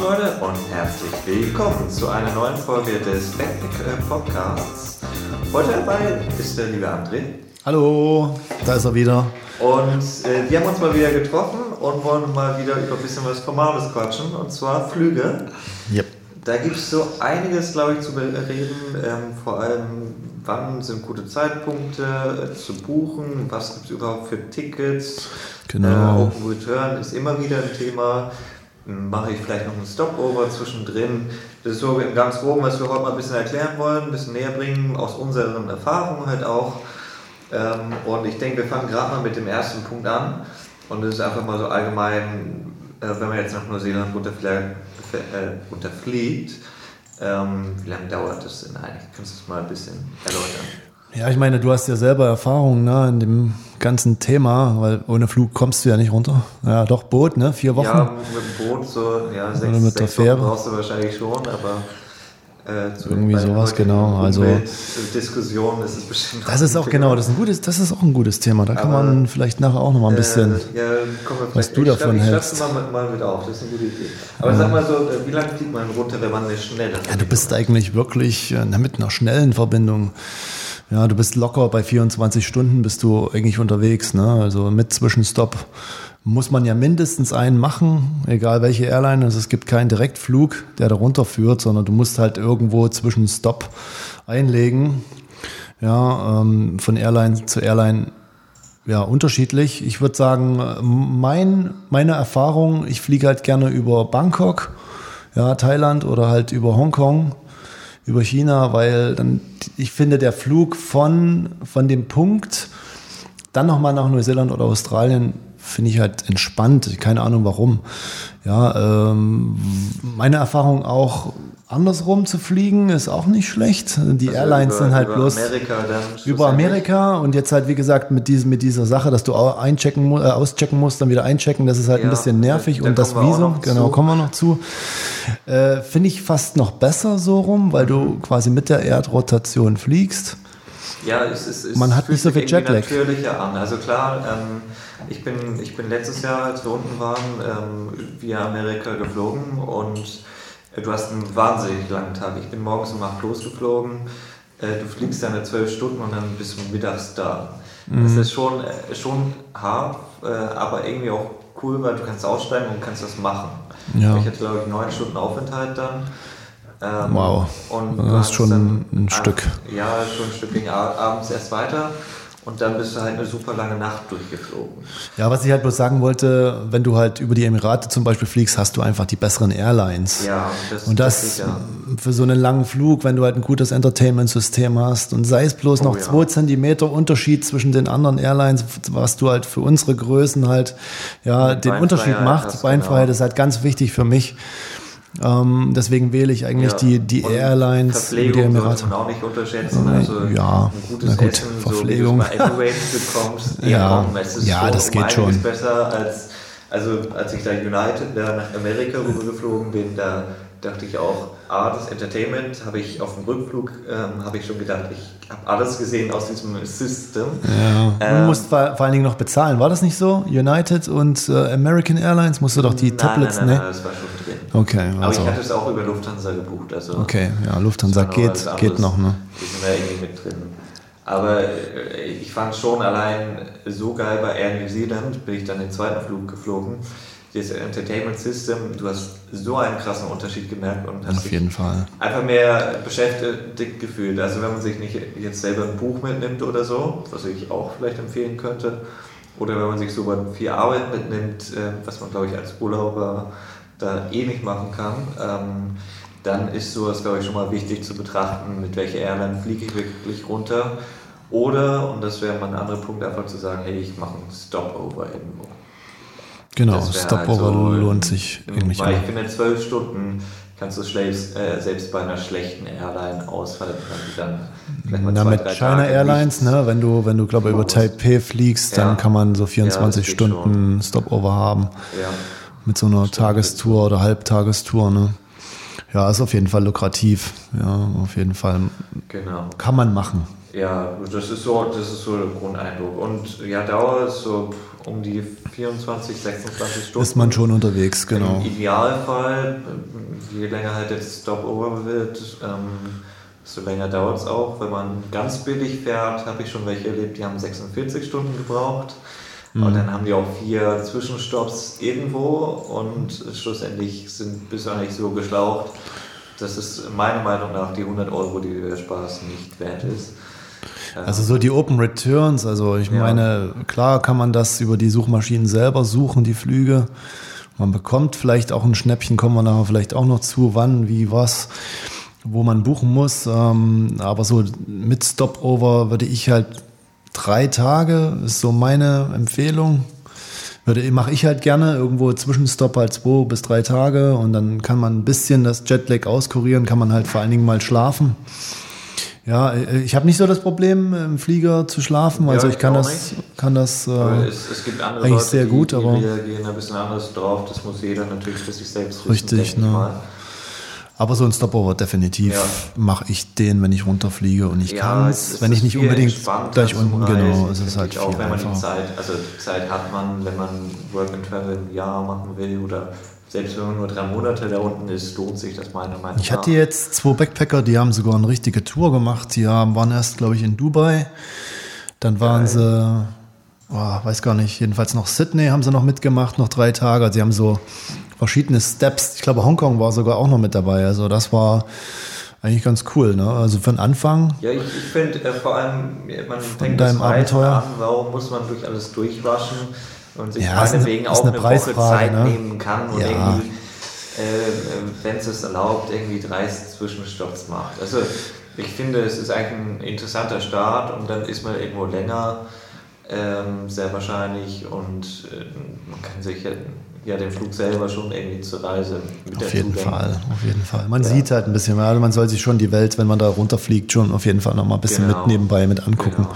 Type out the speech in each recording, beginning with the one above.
Leute und herzlich willkommen zu einer neuen Folge des Backpack Podcasts. Heute dabei ist der liebe André. Hallo, da ist er wieder. Und äh, wir haben uns mal wieder getroffen und wollen mal wieder über ein bisschen was Formales quatschen, und zwar Flüge. Yep. Da gibt es so einiges, glaube ich, zu reden. Ähm, vor allem, wann sind gute Zeitpunkte äh, zu buchen? Was gibt es überhaupt für Tickets? Genau. Äh, Open Return ist immer wieder ein Thema. Mache ich vielleicht noch einen Stopover zwischendrin? Das ist so ganz grob, was wir heute mal ein bisschen erklären wollen, ein bisschen näher bringen, aus unseren Erfahrungen halt auch. Ähm, und ich denke, wir fangen gerade mal mit dem ersten Punkt an. Und das ist einfach mal so allgemein, äh, wenn man jetzt nach Neuseeland runterfliegt, äh, runterfliegt ähm, wie lange dauert das denn eigentlich? Kannst du das mal ein bisschen erläutern? Ja, ich meine, du hast ja selber Erfahrung ne, in dem ganzen Thema, weil ohne Flug kommst du ja nicht runter. Ja, doch, Boot, ne? Vier Wochen. Ja, mit dem Boot so, ja, sechs, Oder mit sechs der Fähre. Wochen brauchst du wahrscheinlich schon, aber äh, Irgendwie sowas, genau, also- Diskussionen ist es bestimmt Das ist auch genau, das ist ein gutes, das ist auch ein gutes Thema. Da kann Aber, man vielleicht nachher auch noch mal ein bisschen. Äh, ja, was du ich davon ich hältst. schreib's mal, mal mit auf, das ist eine gute Idee. Aber sag mal so, äh, wie lange fliegt man runter, wenn man eine schnelle Ja, du bist eigentlich wirklich äh, mit einer schnellen Verbindung. Ja, du bist locker bei 24 Stunden bist du eigentlich unterwegs. Ne? Also mit Zwischenstopp muss man ja mindestens einen machen, egal welche Airline. Also es gibt keinen Direktflug, der da runterführt, sondern du musst halt irgendwo Zwischenstopp einlegen. Ja, ähm, von Airline zu Airline ja, unterschiedlich. Ich würde sagen, mein, meine Erfahrung, ich fliege halt gerne über Bangkok, ja, Thailand oder halt über Hongkong, über China, weil dann, ich finde, der Flug von, von dem Punkt dann nochmal nach Neuseeland oder Australien finde ich halt entspannt. Keine Ahnung warum. Ja, ähm, meine Erfahrung auch andersrum zu fliegen ist auch nicht schlecht. Die Also Airlines über- sind halt über bloß Amerika über. Amerika und jetzt halt wie gesagt mit diesem mit dieser Sache, dass du einchecken äh, auschecken musst, dann wieder einchecken, das ist halt Ja, ein bisschen nervig da- da und das Visum, genau, zu. kommen wir noch zu. Äh, Finde ich fast noch besser so rum, weil du quasi mit der Erdrotation fliegst. Ja, es ist. Es Man hat nicht so viel Jetlag. natürlicher an. Also klar, ähm, ich, bin, ich bin letztes Jahr, als wir unten waren, ähm, via Amerika geflogen und äh, du hast einen wahnsinnig langen Tag. Ich bin morgens um 8 losgeflogen. Äh, du fliegst deine 12 Stunden und dann bist du mittags da. Mhm. Das ist schon, äh, schon hart, äh, aber irgendwie auch cool, weil du kannst aussteigen und kannst das machen. Ja. Ich hatte, glaube ich, 9 Stunden Aufenthalt dann. Ähm, Wow. Und Das ist schon dann ein ab- Stück. Ja, schon ein Stück ging abends erst weiter und dann bist du halt eine super lange Nacht durchgeflogen. Ja, was ich halt bloß sagen wollte, wenn du halt über die Emirate zum Beispiel fliegst, hast du einfach die besseren Airlines. Ja, das, Und das ist sicher. für so einen langen Flug, wenn du halt ein gutes Entertainment-System hast und sei es bloß noch Oh ja. zwei Zentimeter Unterschied zwischen den anderen Airlines, was du halt für unsere Größen halt, ja, den Unterschied macht. Beinfreiheit genau. ist halt ganz wichtig für mich. Ähm, deswegen wähle ich eigentlich Ja. die, die Und Airlines, Verpflegung die Emirate. man auch nicht unterschätzen. Also ja, ein gutes gut, Essen, Verpflegung. so bekommst, Ja, ja, das geht schon. besser als, also als ich da United da nach Amerika rübergeflogen bin, da dachte ich auch, ah, das Entertainment habe ich auf dem Rückflug, ähm, habe ich schon gedacht, ich habe alles gesehen aus diesem System. Ja. Ähm, du musst vor, vor allen Dingen noch bezahlen. War das nicht so? United und äh, American Airlines musst du doch die nein, Tablets, nein, nein, ne? nein, das war schon Okay, Aber also. ich hatte es auch über Lufthansa gebucht. Also Okay, ja, Lufthansa geht, geht noch, ne? Die sind da irgendwie mit drin. Aber äh, ich fand schon allein so geil bei Air New Zealand, bin ich dann den zweiten Flug geflogen. Das Entertainment System, du hast so einen krassen Unterschied gemerkt und hast Auf jeden Fall. einfach mehr beschäftigt gefühlt. Also wenn man sich nicht jetzt selber ein Buch mitnimmt oder so, was ich auch vielleicht empfehlen könnte, oder wenn man sich so viel Arbeit mitnimmt, äh, was man glaube ich als Urlauber da eh nicht machen kann, ähm, dann ist sowas glaube ich schon mal wichtig zu betrachten, mit welcher Airline fliege ich wirklich runter. Oder, und das wäre mal ein anderer Punkt, einfach zu sagen, hey, ich mache einen Stopover irgendwo. Genau, Stopover halt so, lohnt sich eigentlich Weil ich finde, zwölf Stunden kannst du schläfst, äh, selbst bei einer schlechten Airline aushalten, weil die dann vielleicht mal Na, zwei, mit China Tage Airlines, ne, wenn du, wenn du, glaube ich, über. Taipei fliegst, Ja. dann kann man so Ja, 24 das geht Stunden Stopover haben. Ja. Mit so einer Tagestour oder Halbtagestour, ne? Ja, ist auf jeden Fall lukrativ. Ja, auf jeden Fall. Genau. Kann man machen. Ja, das ist so, das ist so der Grundeindruck. Und ja, Dauer ist so um die 24, 26 Stunden. Ist man schon unterwegs, genau. Im Idealfall, je länger halt jetzt Stopover wird, ähm, desto länger dauert es auch. Wenn man ganz billig fährt, habe ich schon welche erlebt, die haben 46 Stunden gebraucht. Mhm. Und dann haben die auch vier Zwischenstopps irgendwo und schlussendlich sind bis eigentlich so geschlaucht, dass es meiner Meinung nach die 100 Euro, die der Spaß nicht wert ist. Also so die Open Returns, also ich ja. meine, klar kann man das über die Suchmaschinen selber suchen, die Flüge. Man bekommt vielleicht auch ein Schnäppchen, kommen wir nachher vielleicht auch noch zu, wann, wie, was, wo man buchen muss. Ähm, aber so mit Stopover würde ich halt drei Tage, ist so meine Empfehlung. Würde, mache ich halt gerne irgendwo Zwischenstopp halt zwei bis drei Tage und dann kann man ein bisschen das Jetlag auskurieren, kann man halt vor allen Dingen mal schlafen. Ja, äh, ich habe nicht so das Problem, im Flieger zu schlafen. Also ja, ich kann das, kann das äh, es, es, gibt andere eigentlich Leute, sehr gut, die, aber die reagieren ein bisschen anders drauf. Das muss jeder natürlich für sich selbst wissen. Richtig, ne? Aber so ein Stopover definitiv ja. mache ich den, wenn ich runterfliege und ich ja, kann es, wenn ich nicht unbedingt gleich unten, genau, es ist halt auch, viel wenn man einfacher. die Zeit, also Zeit hat man, wenn man Work and Travel ein Jahr machen will oder selbst wenn man nur drei Monate da unten ist, lohnt sich das meiner Meinung nach. Ich hatte jetzt zwei Backpacker, die haben sogar eine richtige Tour gemacht. Die haben, waren erst, glaube ich, in Dubai. Dann waren Geil. sie, oh, weiß gar nicht, jedenfalls noch Sydney haben sie noch mitgemacht, noch drei Tage. Also sie haben so verschiedene Steps. Ich glaube, Hongkong war sogar auch noch mit dabei. Also das war eigentlich ganz cool, ne? Also für den Anfang. Ja, ich, ich finde äh, vor allem, man fängt das Abenteuer. an, warum muss man durch alles durchwaschen? und sich ja, meinetwegen auch eine, eine Woche Zeit ne? nehmen kann und ja. irgendwie, äh, wenn es es erlaubt, irgendwie 30 Zwischenstopps macht. Also ich finde, es ist eigentlich ein interessanter Start und dann ist man irgendwo länger, ähm, sehr wahrscheinlich und äh, man kann sich ja den Flug selber schon irgendwie zur Reise mit Auf jeden Fall, auf jeden Fall. Man ja. sieht halt ein bisschen mehr, also man soll sich schon die Welt, wenn man da runterfliegt, schon auf jeden Fall noch mal ein bisschen genau. mit nebenbei mit angucken.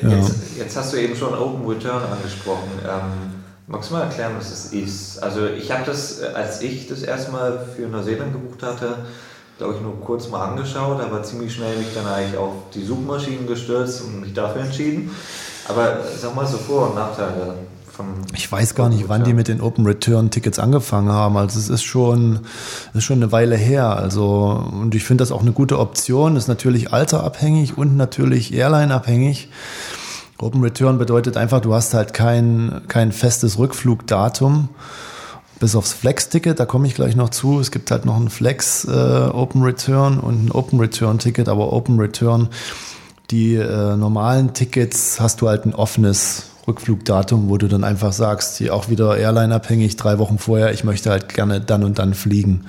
Genau. Jetzt, ja. jetzt, hast du eben schon Open Return angesprochen. Ähm, magst du mal erklären, was das ist? Also ich habe das, äh, als ich das erste Mal für Neuseeland gebucht hatte, glaube ich, nur kurz mal angeschaut, aber ziemlich schnell mich dann eigentlich auf die Suchmaschinen gestürzt und mich dafür entschieden. Aber sag mal so Vor- und Nachteile ich weiß gar nicht, wann die mit den Open Return Tickets angefangen haben. Also es ist schon, ist schon eine Weile her. Also, und ich finde das auch eine gute Option. Ist natürlich alterabhängig und natürlich Airline-abhängig. Open Return bedeutet einfach, du hast halt kein, kein festes Rückflugdatum. Bis aufs Flex-Ticket, da komme ich gleich noch zu. Es gibt halt noch ein Flex äh, Open Return und ein Open Return Ticket, aber Open Return, die äh, normalen Tickets hast du halt ein offenes Rückflugdatum, wo du dann einfach sagst, hier auch wieder Airline-abhängig, drei Wochen vorher, ich möchte halt gerne dann und dann fliegen.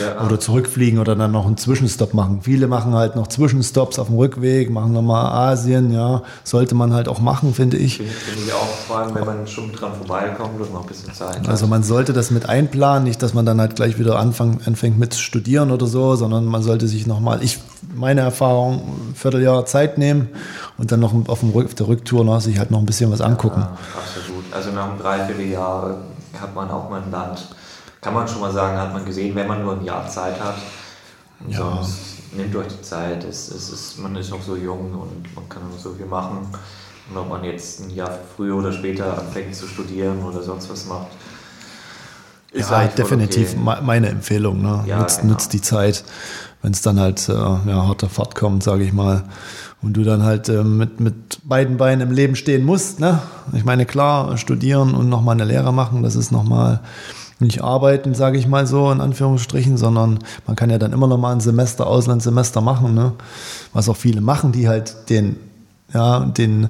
Ja. Oder zurückfliegen oder dann noch einen Zwischenstopp machen. Viele machen halt noch Zwischenstopps auf dem Rückweg, machen nochmal Asien, ja. Sollte man halt auch machen, finde ich. Finde find ich auch, allem, wenn man schon dran vorbeikommt und noch ein bisschen Zeit. Also man sollte das mit einplanen, nicht, dass man dann halt gleich wieder anfang, anfängt mit studieren oder so, sondern man sollte sich nochmal, ich, meine Erfahrung, ein Vierteljahr Zeit nehmen und dann noch auf, dem auf der Rücktour noch sich halt noch ein bisschen was angucken. Ja, absolut. Also nach einem Dreivierteljahr hat man auch mal ein Land, kann man schon mal sagen, hat man gesehen, wenn man nur ein Jahr Zeit hat. Und ja. sonst nehmt euch die Zeit. Es, es ist, man ist noch so jung und man kann noch so viel machen. Und ob man jetzt ein Jahr früher oder später anfängt zu studieren oder sonst was macht, ist ja, definitiv okay. meine Empfehlung. Ne? Ja, nutzt, genau. nutzt die Zeit, wenn es dann halt äh, ja, harter Fahrt kommt, sage ich mal und du dann halt äh, mit, mit beiden Beinen im Leben stehen musst. Ne? Ich meine, klar, studieren und nochmal eine Lehre machen, das ist nochmal nicht arbeiten, sage ich mal so, in Anführungsstrichen, sondern man kann ja dann immer nochmal ein Semester, Auslandssemester machen, ne? was auch viele machen, die halt den ja, den,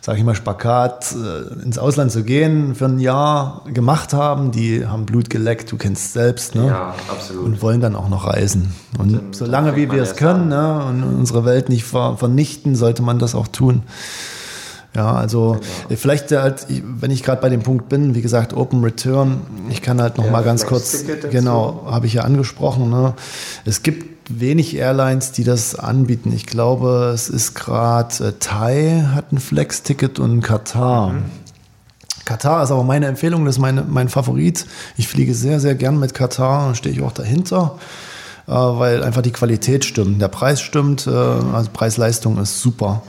sage ich mal, Spagat äh, ins Ausland zu gehen für ein Jahr gemacht haben, die haben Blut geleckt, du kennst selbst, ne? Ja, absolut. Und wollen dann auch noch reisen. Und dann, solange wie wir es können ne, und unsere Welt nicht ver vernichten, sollte man das auch tun. Ja, also genau. vielleicht halt, wenn ich gerade bei dem Punkt bin, wie gesagt, Open Return, ich kann halt noch ja, mal ganz kurz, genau, habe ich ja angesprochen. Ne? Es gibt wenig Airlines, die das anbieten. Ich glaube, es ist gerade äh, Thai hat ein Flex-Ticket und Katar. Mhm. Katar ist aber meine Empfehlung, das ist meine, mein Favorit. Ich fliege sehr, sehr gern mit Katar, stehe ich auch dahinter. äh, weil einfach die Qualität stimmt. Der Preis stimmt, äh, also Preis-Leistung ist super.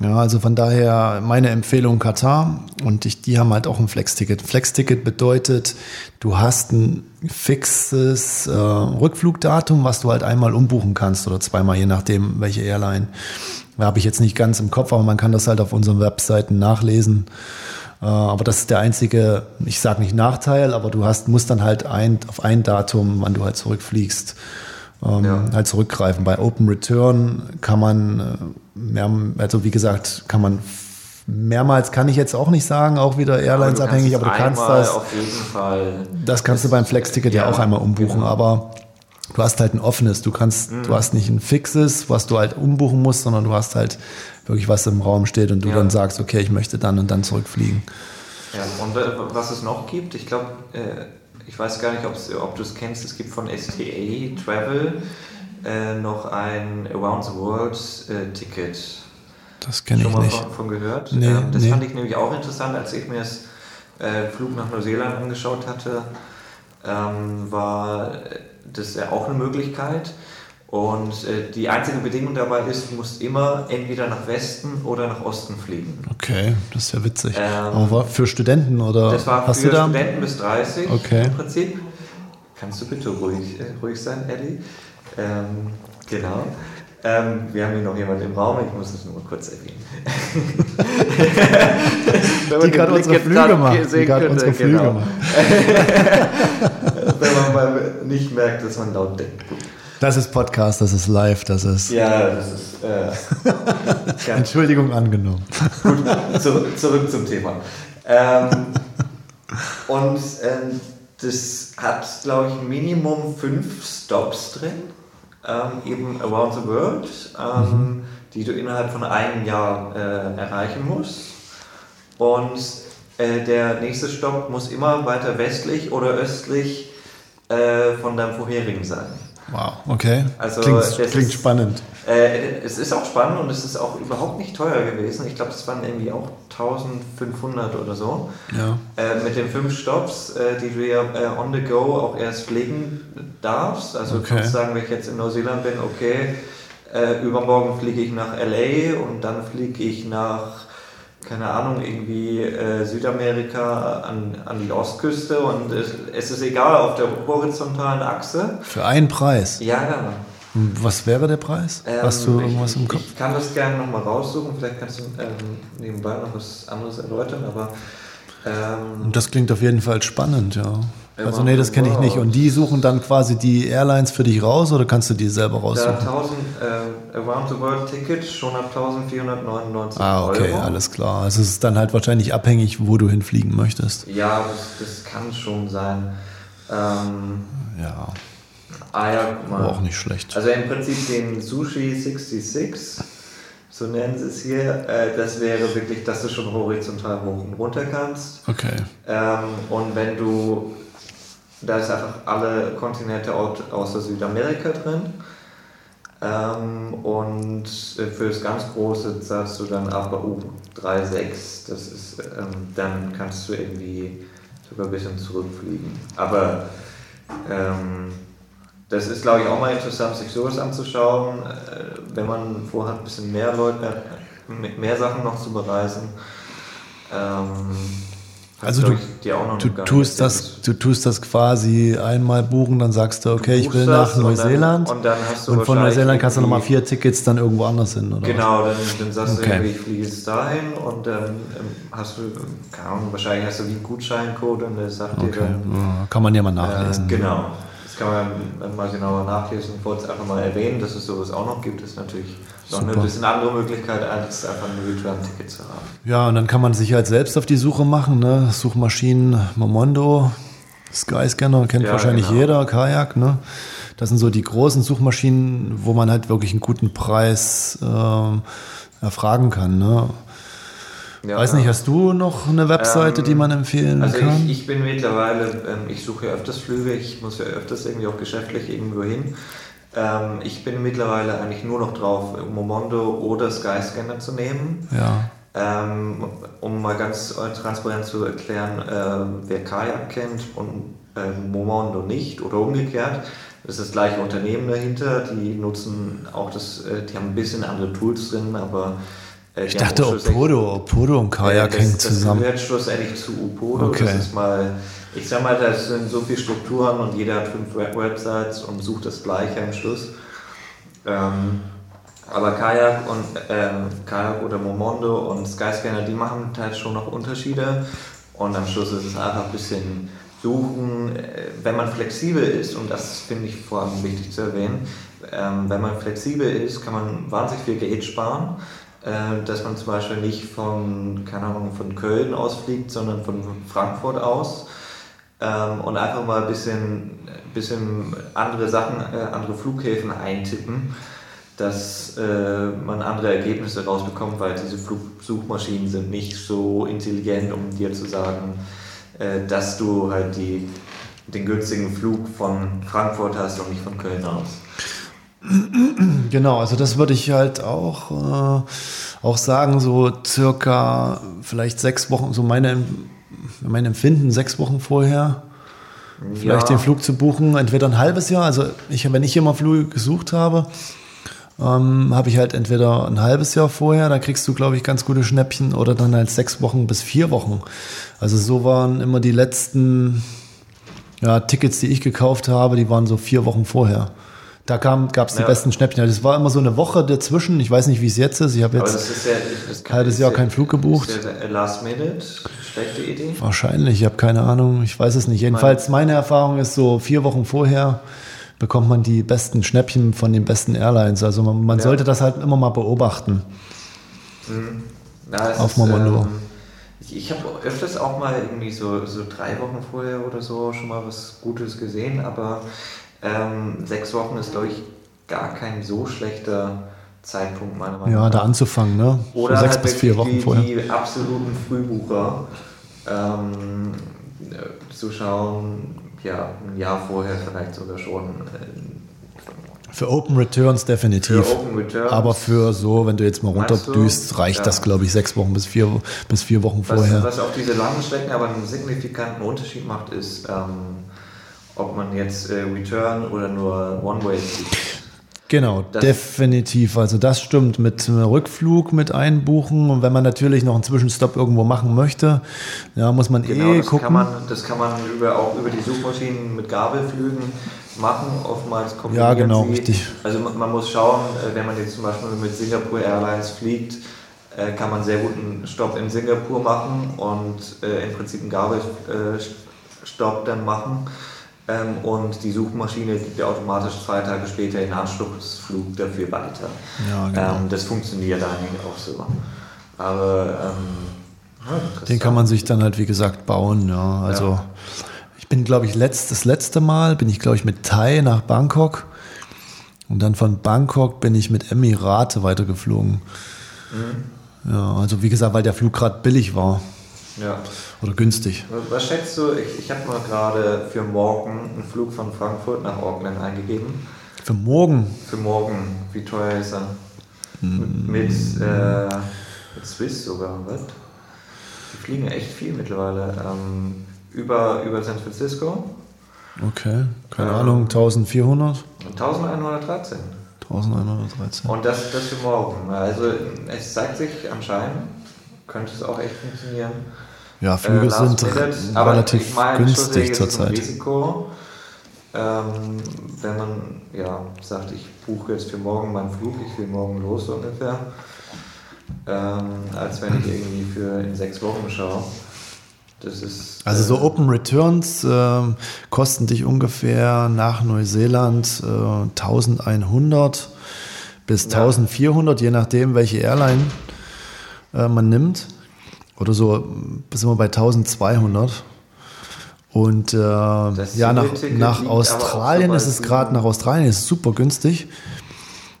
Ja, also von daher meine Empfehlung Katar und ich, die haben halt auch ein Flex-Ticket. Flex-Ticket bedeutet, du hast ein fixes äh, Rückflugdatum, was du halt einmal umbuchen kannst oder zweimal, je nachdem, welche Airline. Da habe ich jetzt nicht ganz im Kopf, aber man kann das halt auf unseren Webseiten nachlesen. Äh, aber das ist der einzige, ich sage nicht Nachteil, aber du hast, musst dann halt ein, auf ein Datum, wann du halt zurückfliegst, ähm, ja. halt zurückgreifen. Bei Open Return kann man äh, mehr, also wie gesagt, kann man mehrmals kann ich jetzt auch nicht sagen, auch wieder Airlines aber abhängig, aber du kannst das. Auf jeden Fall. Das kannst du beim Flex-Ticket ja, ja, auch einmal umbuchen, genau. aber du hast halt ein offenes, du kannst, mhm. du hast nicht ein fixes, was du halt umbuchen musst, sondern du hast halt wirklich was im Raum steht und du ja. dann sagst, okay, ich möchte dann und dann zurückfliegen. Ja, und was es noch gibt, ich glaube, äh, ich weiß gar nicht, ob du es kennst, es gibt von STA Travel äh, noch ein Around the World äh, Ticket. Das kenne ich nicht. Schon mal von, gehört? Nee, ähm, das nee. fand ich nämlich auch interessant, als ich mir das äh, Flug nach Neuseeland angeschaut hatte, ähm, war das ja auch eine Möglichkeit. Und äh, die einzige Bedingung dabei ist, du musst immer entweder nach Westen oder nach Osten fliegen. Okay, das ist ja witzig. Ähm, Aber für Studenten oder? Das war hast für du da? Studenten bis 30 okay. im Prinzip. Kannst du bitte ruhig, äh, ruhig sein, Eddie? Ähm, genau. Ähm, wir haben hier noch jemanden im Raum, ich muss das nur kurz erwähnen. die gerade unsere Flüge macht. Die gerade unsere Flüge genau. macht. Wenn man mal nicht merkt, dass man laut denkt. Gut. Das ist Podcast, das ist live, das ist. Ja, das ist. Äh, Entschuldigung angenommen. Gut, zurück, zurück zum Thema. Ähm, und ähm, das hat, glaube ich, Minimum fünf Stops drin, ähm, eben around the world, ähm, mhm. die du innerhalb von einem Jahr äh, erreichen musst. Und äh, der nächste Stopp muss immer weiter westlich oder östlich äh, von deinem vorherigen sein. Wow, okay. Also klingt, klingt ist, spannend. Äh, es ist auch spannend und es ist auch überhaupt nicht teuer gewesen. Ich glaube, es waren irgendwie auch 1500 oder so. Ja. Äh, mit den fünf Stops, äh, die du ja äh, on the go auch erst fliegen darfst. Also okay. du kannst sagen, wenn ich jetzt in Neuseeland bin, okay, äh, übermorgen fliege ich nach LA und dann fliege ich nach keine Ahnung, irgendwie äh, Südamerika an, an die Ostküste und es, es, ist egal auf der horizontalen Achse. Für einen Preis? Ja, genau. Was wäre der Preis? Ähm, Hast du irgendwas ich, im Kopf? Ich kann das gerne nochmal raussuchen, vielleicht kannst du ähm, nebenbei noch was anderes erläutern, aber. Ähm, das klingt auf jeden Fall spannend, ja. Also nee, das kenne ich nicht. Und die suchen dann quasi die Airlines für dich raus oder kannst du die selber raussuchen? Ja, 1000 äh, Around the World Ticket schon ab 1499 Ah, okay, Euro. alles klar. Also es ist dann halt wahrscheinlich abhängig, wo du hinfliegen möchtest. Ja, das, das kann schon sein. Ähm, ja. Ah ja, guck mal. Aber auch nicht schlecht. Also im Prinzip den Sushi 66, so nennen sie es hier, äh, das wäre wirklich, dass du schon horizontal hoch und runter kannst. Okay. Ähm, und wenn du da ist einfach alle Kontinente außer Südamerika drin. Ähm, und für das ganz Große sagst du dann APU 3,6. Das ist, ähm, dann kannst du irgendwie sogar ein bisschen zurückfliegen. Aber ähm, das ist, glaube ich, auch mal interessant, sich sowas anzuschauen, äh, wenn man vorhat, ein bisschen mehr Leute, äh, mehr Sachen noch zu bereisen. Also du, du tust das, du tust das quasi einmal buchen, dann sagst du, okay, du ich will nach Neuseeland. Und, dann, und, dann und von Neuseeland kannst du nochmal vier Tickets dann irgendwo anders hin, oder? Genau, dann, dann sagst okay. du, ich fliege jetzt dahin und dann ähm, hast du, keine Ahnung, wahrscheinlich hast du wie einen Gutscheincode und der sagt okay. dir dann. Kann man ja mal nachlesen. Äh, genau. Das kann man mal genauer nachlesen. Ich wollte es einfach mal erwähnen, dass es sowas auch noch gibt, ist natürlich noch eine bisschen andere Möglichkeit, als einfach ein Return-Ticket zu haben. Ja, und dann kann man sich halt selbst auf die Suche machen. Ne? Suchmaschinen Momondo, Skyscanner, kennt ja, wahrscheinlich genau. jeder, Kajak. Ne? Das sind so die großen Suchmaschinen, wo man halt wirklich einen guten Preis äh, erfragen kann. Ne? Ja, Weiß nicht, hast du noch eine Webseite, ähm, die man empfehlen also kann? Ich, ich bin mittlerweile, ähm, ich suche ja öfters Flüge, ich muss ja öfters irgendwie auch geschäftlich irgendwo hin. Ähm, ich bin mittlerweile eigentlich nur noch drauf, Momondo oder Skyscanner zu nehmen. Ja. Ähm, um mal ganz transparent zu erklären, äh, wer Kajak kennt und äh, Momondo nicht oder umgekehrt, das ist das gleiche Unternehmen dahinter, die nutzen auch das, äh, die haben ein bisschen andere Tools drin, aber äh, ich dachte Opodo, Opodo und Kajak hängen zusammen. Das gehört schlussendlich zu Opodo, okay. das ist mal, ich sag mal, das sind so viele Strukturen und jeder hat fünf Websites und sucht das gleiche am Schluss. Ähm, aber Kajak und ähm, Kajak oder Momondo und Skyscanner, die machen halt schon noch Unterschiede. Und am Schluss ist es einfach ein bisschen suchen, äh, wenn man flexibel ist, und das finde ich vor allem wichtig zu erwähnen, ähm, wenn man flexibel ist, kann man wahnsinnig viel Geld sparen, äh, dass man zum Beispiel nicht von, keine Ahnung, von Köln aus fliegt, sondern von Frankfurt aus ähm, und einfach mal ein bisschen, bisschen andere Sachen, äh, andere Flughäfen eintippen dass äh, man andere Ergebnisse rausbekommt, weil diese Flugsuchmaschinen sind nicht so intelligent, um dir zu sagen, äh, dass du halt die, den günstigen Flug von Frankfurt hast und nicht von Köln aus. Genau, also das würde ich halt auch, äh, auch sagen, so circa vielleicht sechs Wochen, so meine, mein Empfinden, sechs Wochen vorher, vielleicht ja. den Flug zu buchen, entweder ein halbes Jahr, also ich, wenn ich immer Flüge gesucht habe, ähm, habe ich halt entweder ein halbes Jahr vorher, da kriegst du, glaube ich, ganz gute Schnäppchen, oder dann halt sechs Wochen bis vier Wochen. Also so waren immer die letzten ja, Tickets, die ich gekauft habe, die waren so vier Wochen vorher. Da gab es die ja. besten Schnäppchen. Das war immer so eine Woche dazwischen. Ich weiß nicht, wie es jetzt ist. Ich habe jetzt ein halbes Jahr keinen Flug gebucht. Last Minute schlechte Idee? Wahrscheinlich. Ich habe keine Ahnung. Ich weiß es nicht. Jedenfalls meine Erfahrung ist so vier Wochen vorher bekommt man die besten Schnäppchen von den besten Airlines. Also man, man ja. sollte das halt immer mal beobachten. Mhm. Ja, auf Momondo. Ähm, ich, ich habe öfters auch mal irgendwie so, so drei Wochen vorher oder so schon mal was Gutes gesehen, aber ähm, sechs Wochen ist, glaube ich, gar kein so schlechter Zeitpunkt, meiner Meinung nach. Ja, da anzufangen, ne? Oder so sechs halt bis vier Wochen die, vorher. Die absoluten Frühbucher ähm, zu schauen, ja, ein Jahr vorher vielleicht sogar schon. Äh, für Open Returns definitiv. Für Open Returns. Aber für so, wenn du jetzt mal runterdüst, reicht ja. das, glaube ich, sechs Wochen bis vier, bis vier Wochen was, vorher. Was auf diese langen Strecken aber einen signifikanten Unterschied macht, ist, ähm, ob man jetzt äh, Return oder nur One-Way fliegt. Genau, das definitiv. Also das stimmt mit Rückflug mit einbuchen und wenn man natürlich noch einen Zwischenstopp irgendwo machen möchte, ja, muss man genau, eh das gucken. Kann man, das kann man über, auch über die Suchmaschinen mit Gabelflügen machen. Oftmals Ja, genau, sie. richtig. Also man, muss schauen, äh, wenn man jetzt zum Beispiel mit Singapore Airlines fliegt, äh, kann man sehr gut einen Stopp in Singapur machen und äh, im Prinzip einen Gabelstopp dann machen ähm, und die Suchmaschine gibt dir automatisch zwei Tage später den Anschlussflug dafür weiter. Ja, genau. Ähm, das funktioniert eigentlich auch so. Aber ähm, den kann man sich dann halt wie gesagt bauen. Ja, also ja. ich bin glaube ich letzt, das letzte Mal bin ich glaube ich mit Thai nach Bangkok und dann von Bangkok bin ich mit Emirate weitergeflogen. Mhm. Ja, also wie gesagt, weil der Flug gerade billig war. Ja. Oder günstig. Was schätzt du? Ich, ich habe mal gerade für morgen einen Flug von Frankfurt nach Auckland eingegeben. Für morgen? Für morgen. Wie teuer ist er? Mm. Mit, äh, mit Swiss sogar, was? Die fliegen echt viel mittlerweile. Ähm, über, über San Francisco. Okay, keine ähm, Ahnung, 1400? 1113. 1113. Und das, das für morgen. Also es zeigt sich anscheinend, könnte es auch echt funktionieren. Ja, Flüge äh, sind relativ ich mein, günstig zurzeit. Risiko, ähm, wenn man ja, sagt, ich buche jetzt für morgen meinen Flug, ich will morgen los so ungefähr, ähm, als wenn ich irgendwie für in sechs Wochen schaue. Das ist, also so äh, Open Returns äh, kosten dich ungefähr nach Neuseeland äh, 1100 bis ja. 1400, je nachdem, welche Airline äh, man nimmt. Oder so, sind wir bei 1200. Und äh, ja, nach, nach Australien ist es gerade, nach Australien ist es super günstig.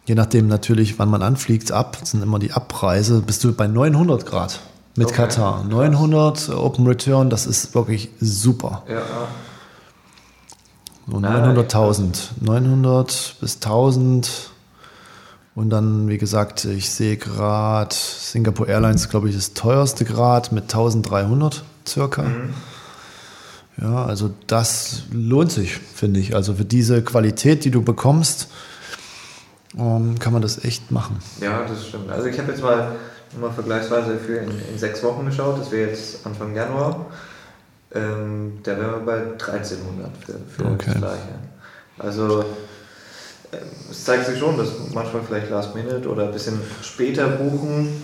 Je nachdem natürlich, wann man anfliegt, ab, sind immer die Abreise, bist du bei 900 Grad mit okay, Katar. 900 Open Return, das ist wirklich super. Ja. So 900.000. 900 bis 1000 Und dann, wie gesagt, ich sehe gerade Singapore Airlines, glaube ich, das teuerste Grad mit 1300 circa. Mhm. Ja, also das lohnt sich, finde ich. Also für diese Qualität, die du bekommst, ähm, kann man das echt machen. Ja, das stimmt. Also ich habe jetzt mal, mal vergleichsweise für in, in sechs Wochen geschaut, das wäre jetzt Anfang Januar. Ähm, da wären wir bei 1300 für, für okay. das Gleiche. Also es zeigt sich schon, dass manchmal vielleicht Last Minute oder ein bisschen später buchen.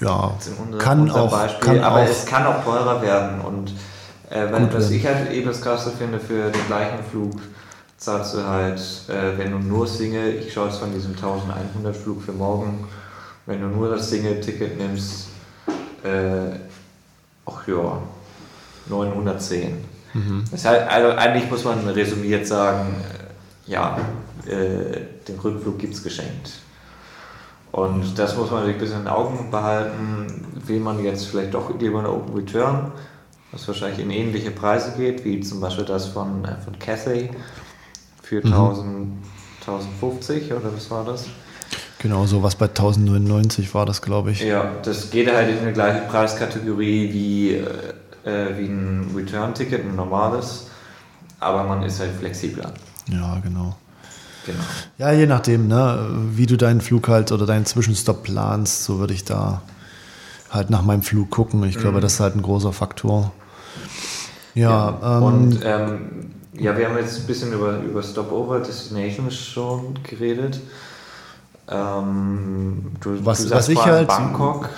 Ja, unser, kann unser auch. Beispiel, kann aber auch. es kann auch teurer werden. Und äh, wenn, was ich halt eben das Krasse finde, für den gleichen Flug zahlst du halt, äh, wenn du nur Single, ich schaue jetzt von diesem 1100 Flug für morgen, wenn du nur das Single-Ticket nimmst, äh, ach ja, 910. Mhm. Das heißt, also eigentlich muss man resümiert sagen, äh, ja, äh, den Rückflug gibt es geschenkt. Und das muss man sich ein bisschen in den Augen behalten. Will man jetzt vielleicht doch lieber eine Open Return, was wahrscheinlich in ähnliche Preise geht, wie zum Beispiel das von, äh, von Cathay für mhm. 1000, 1050 oder was war das? Genau, so was bei 1099 war das, glaube ich. Ja, das geht halt in die gleiche Preiskategorie wie, äh, äh, wie ein Return-Ticket, ein normales, aber man ist halt flexibler. Ja, genau. Genau. Ja, je nachdem, ne, wie du deinen Flug halt oder deinen Zwischenstopp planst, so würde ich da halt nach meinem Flug gucken. Ich glaube, mhm. das ist halt ein großer Faktor. Ja, ja. Ähm, und ähm, ja, wir haben jetzt ein bisschen über, über Stopover Destinations schon geredet. Ähm, du, was, du was ich halt. Bangkok.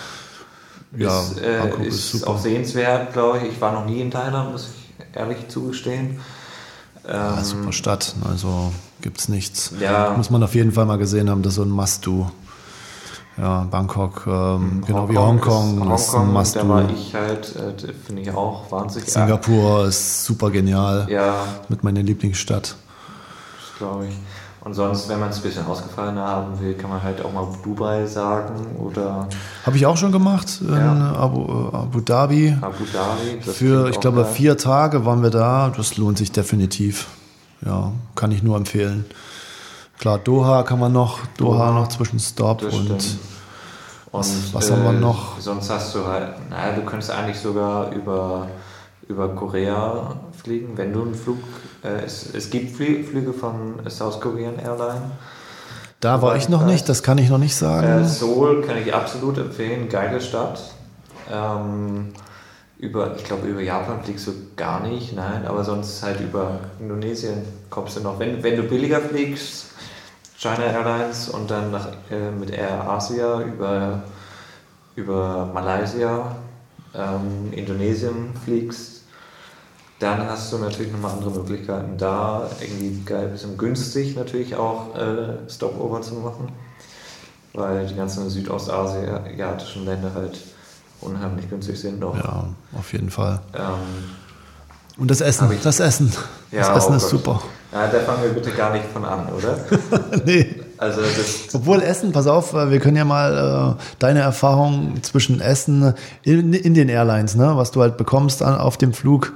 Ja, ist, äh, Bangkok ist, ist auch sehenswert, glaube ich. Ich war noch nie in Thailand, muss ich ehrlich zugestehen. Ja, ähm, super Stadt, also gibt es nichts. Ja. Muss man auf jeden Fall mal gesehen haben, das ist so ein Must-Do. Ja, Bangkok, ähm, genau wie Hongkong. Ist, ist Hongkong, da war ich halt, äh, finde ich auch wahnsinnig. Singapur ist super genial. Ja. Mit meiner Lieblingsstadt. Das glaube ich. Und sonst, wenn man es ein bisschen ausgefallener haben will, kann man halt auch mal Dubai sagen oder. Habe ich auch schon gemacht in ja. Abu, äh, Abu Dhabi. Abu Dhabi. Für, ich glaube, geil. vier Tage waren wir da. Das lohnt sich definitiv. Ja, kann ich nur empfehlen. Klar, Doha kann man noch, Doha, Doha noch zwischen Stop und, und was, was äh, haben wir äh, noch? Sonst hast du halt, naja, du könntest eigentlich sogar über, über Korea fliegen, wenn du einen Flug es, es gibt Flüge von South Korean Airline. Da war ich noch nicht, das kann ich noch nicht sagen. Äh, Seoul kann ich absolut empfehlen, geile Stadt. Ähm, über, ich glaube, über Japan fliegst du gar nicht, nein, aber sonst halt über Indonesien kommst du noch. Wenn, wenn du billiger fliegst, China Airlines und dann nach, äh, mit Air Asia über, über Malaysia, ähm, Indonesien fliegst, dann hast du natürlich nochmal andere Möglichkeiten, da irgendwie geil, ein bisschen günstig natürlich auch äh, Stopover zu machen, weil die ganzen südostasiatischen Länder halt unheimlich günstig sind. Noch. Ja, auf jeden Fall. Ähm, und das Essen, ich, das Essen. Ja, das Essen oh ist super. Ja, da fangen wir bitte gar nicht von an, oder? nee. Also Obwohl Essen, pass auf, äh, wir können ja mal äh, deine Erfahrung zwischen Essen in, in, den Airlines, ne, was du halt bekommst an, auf dem Flug.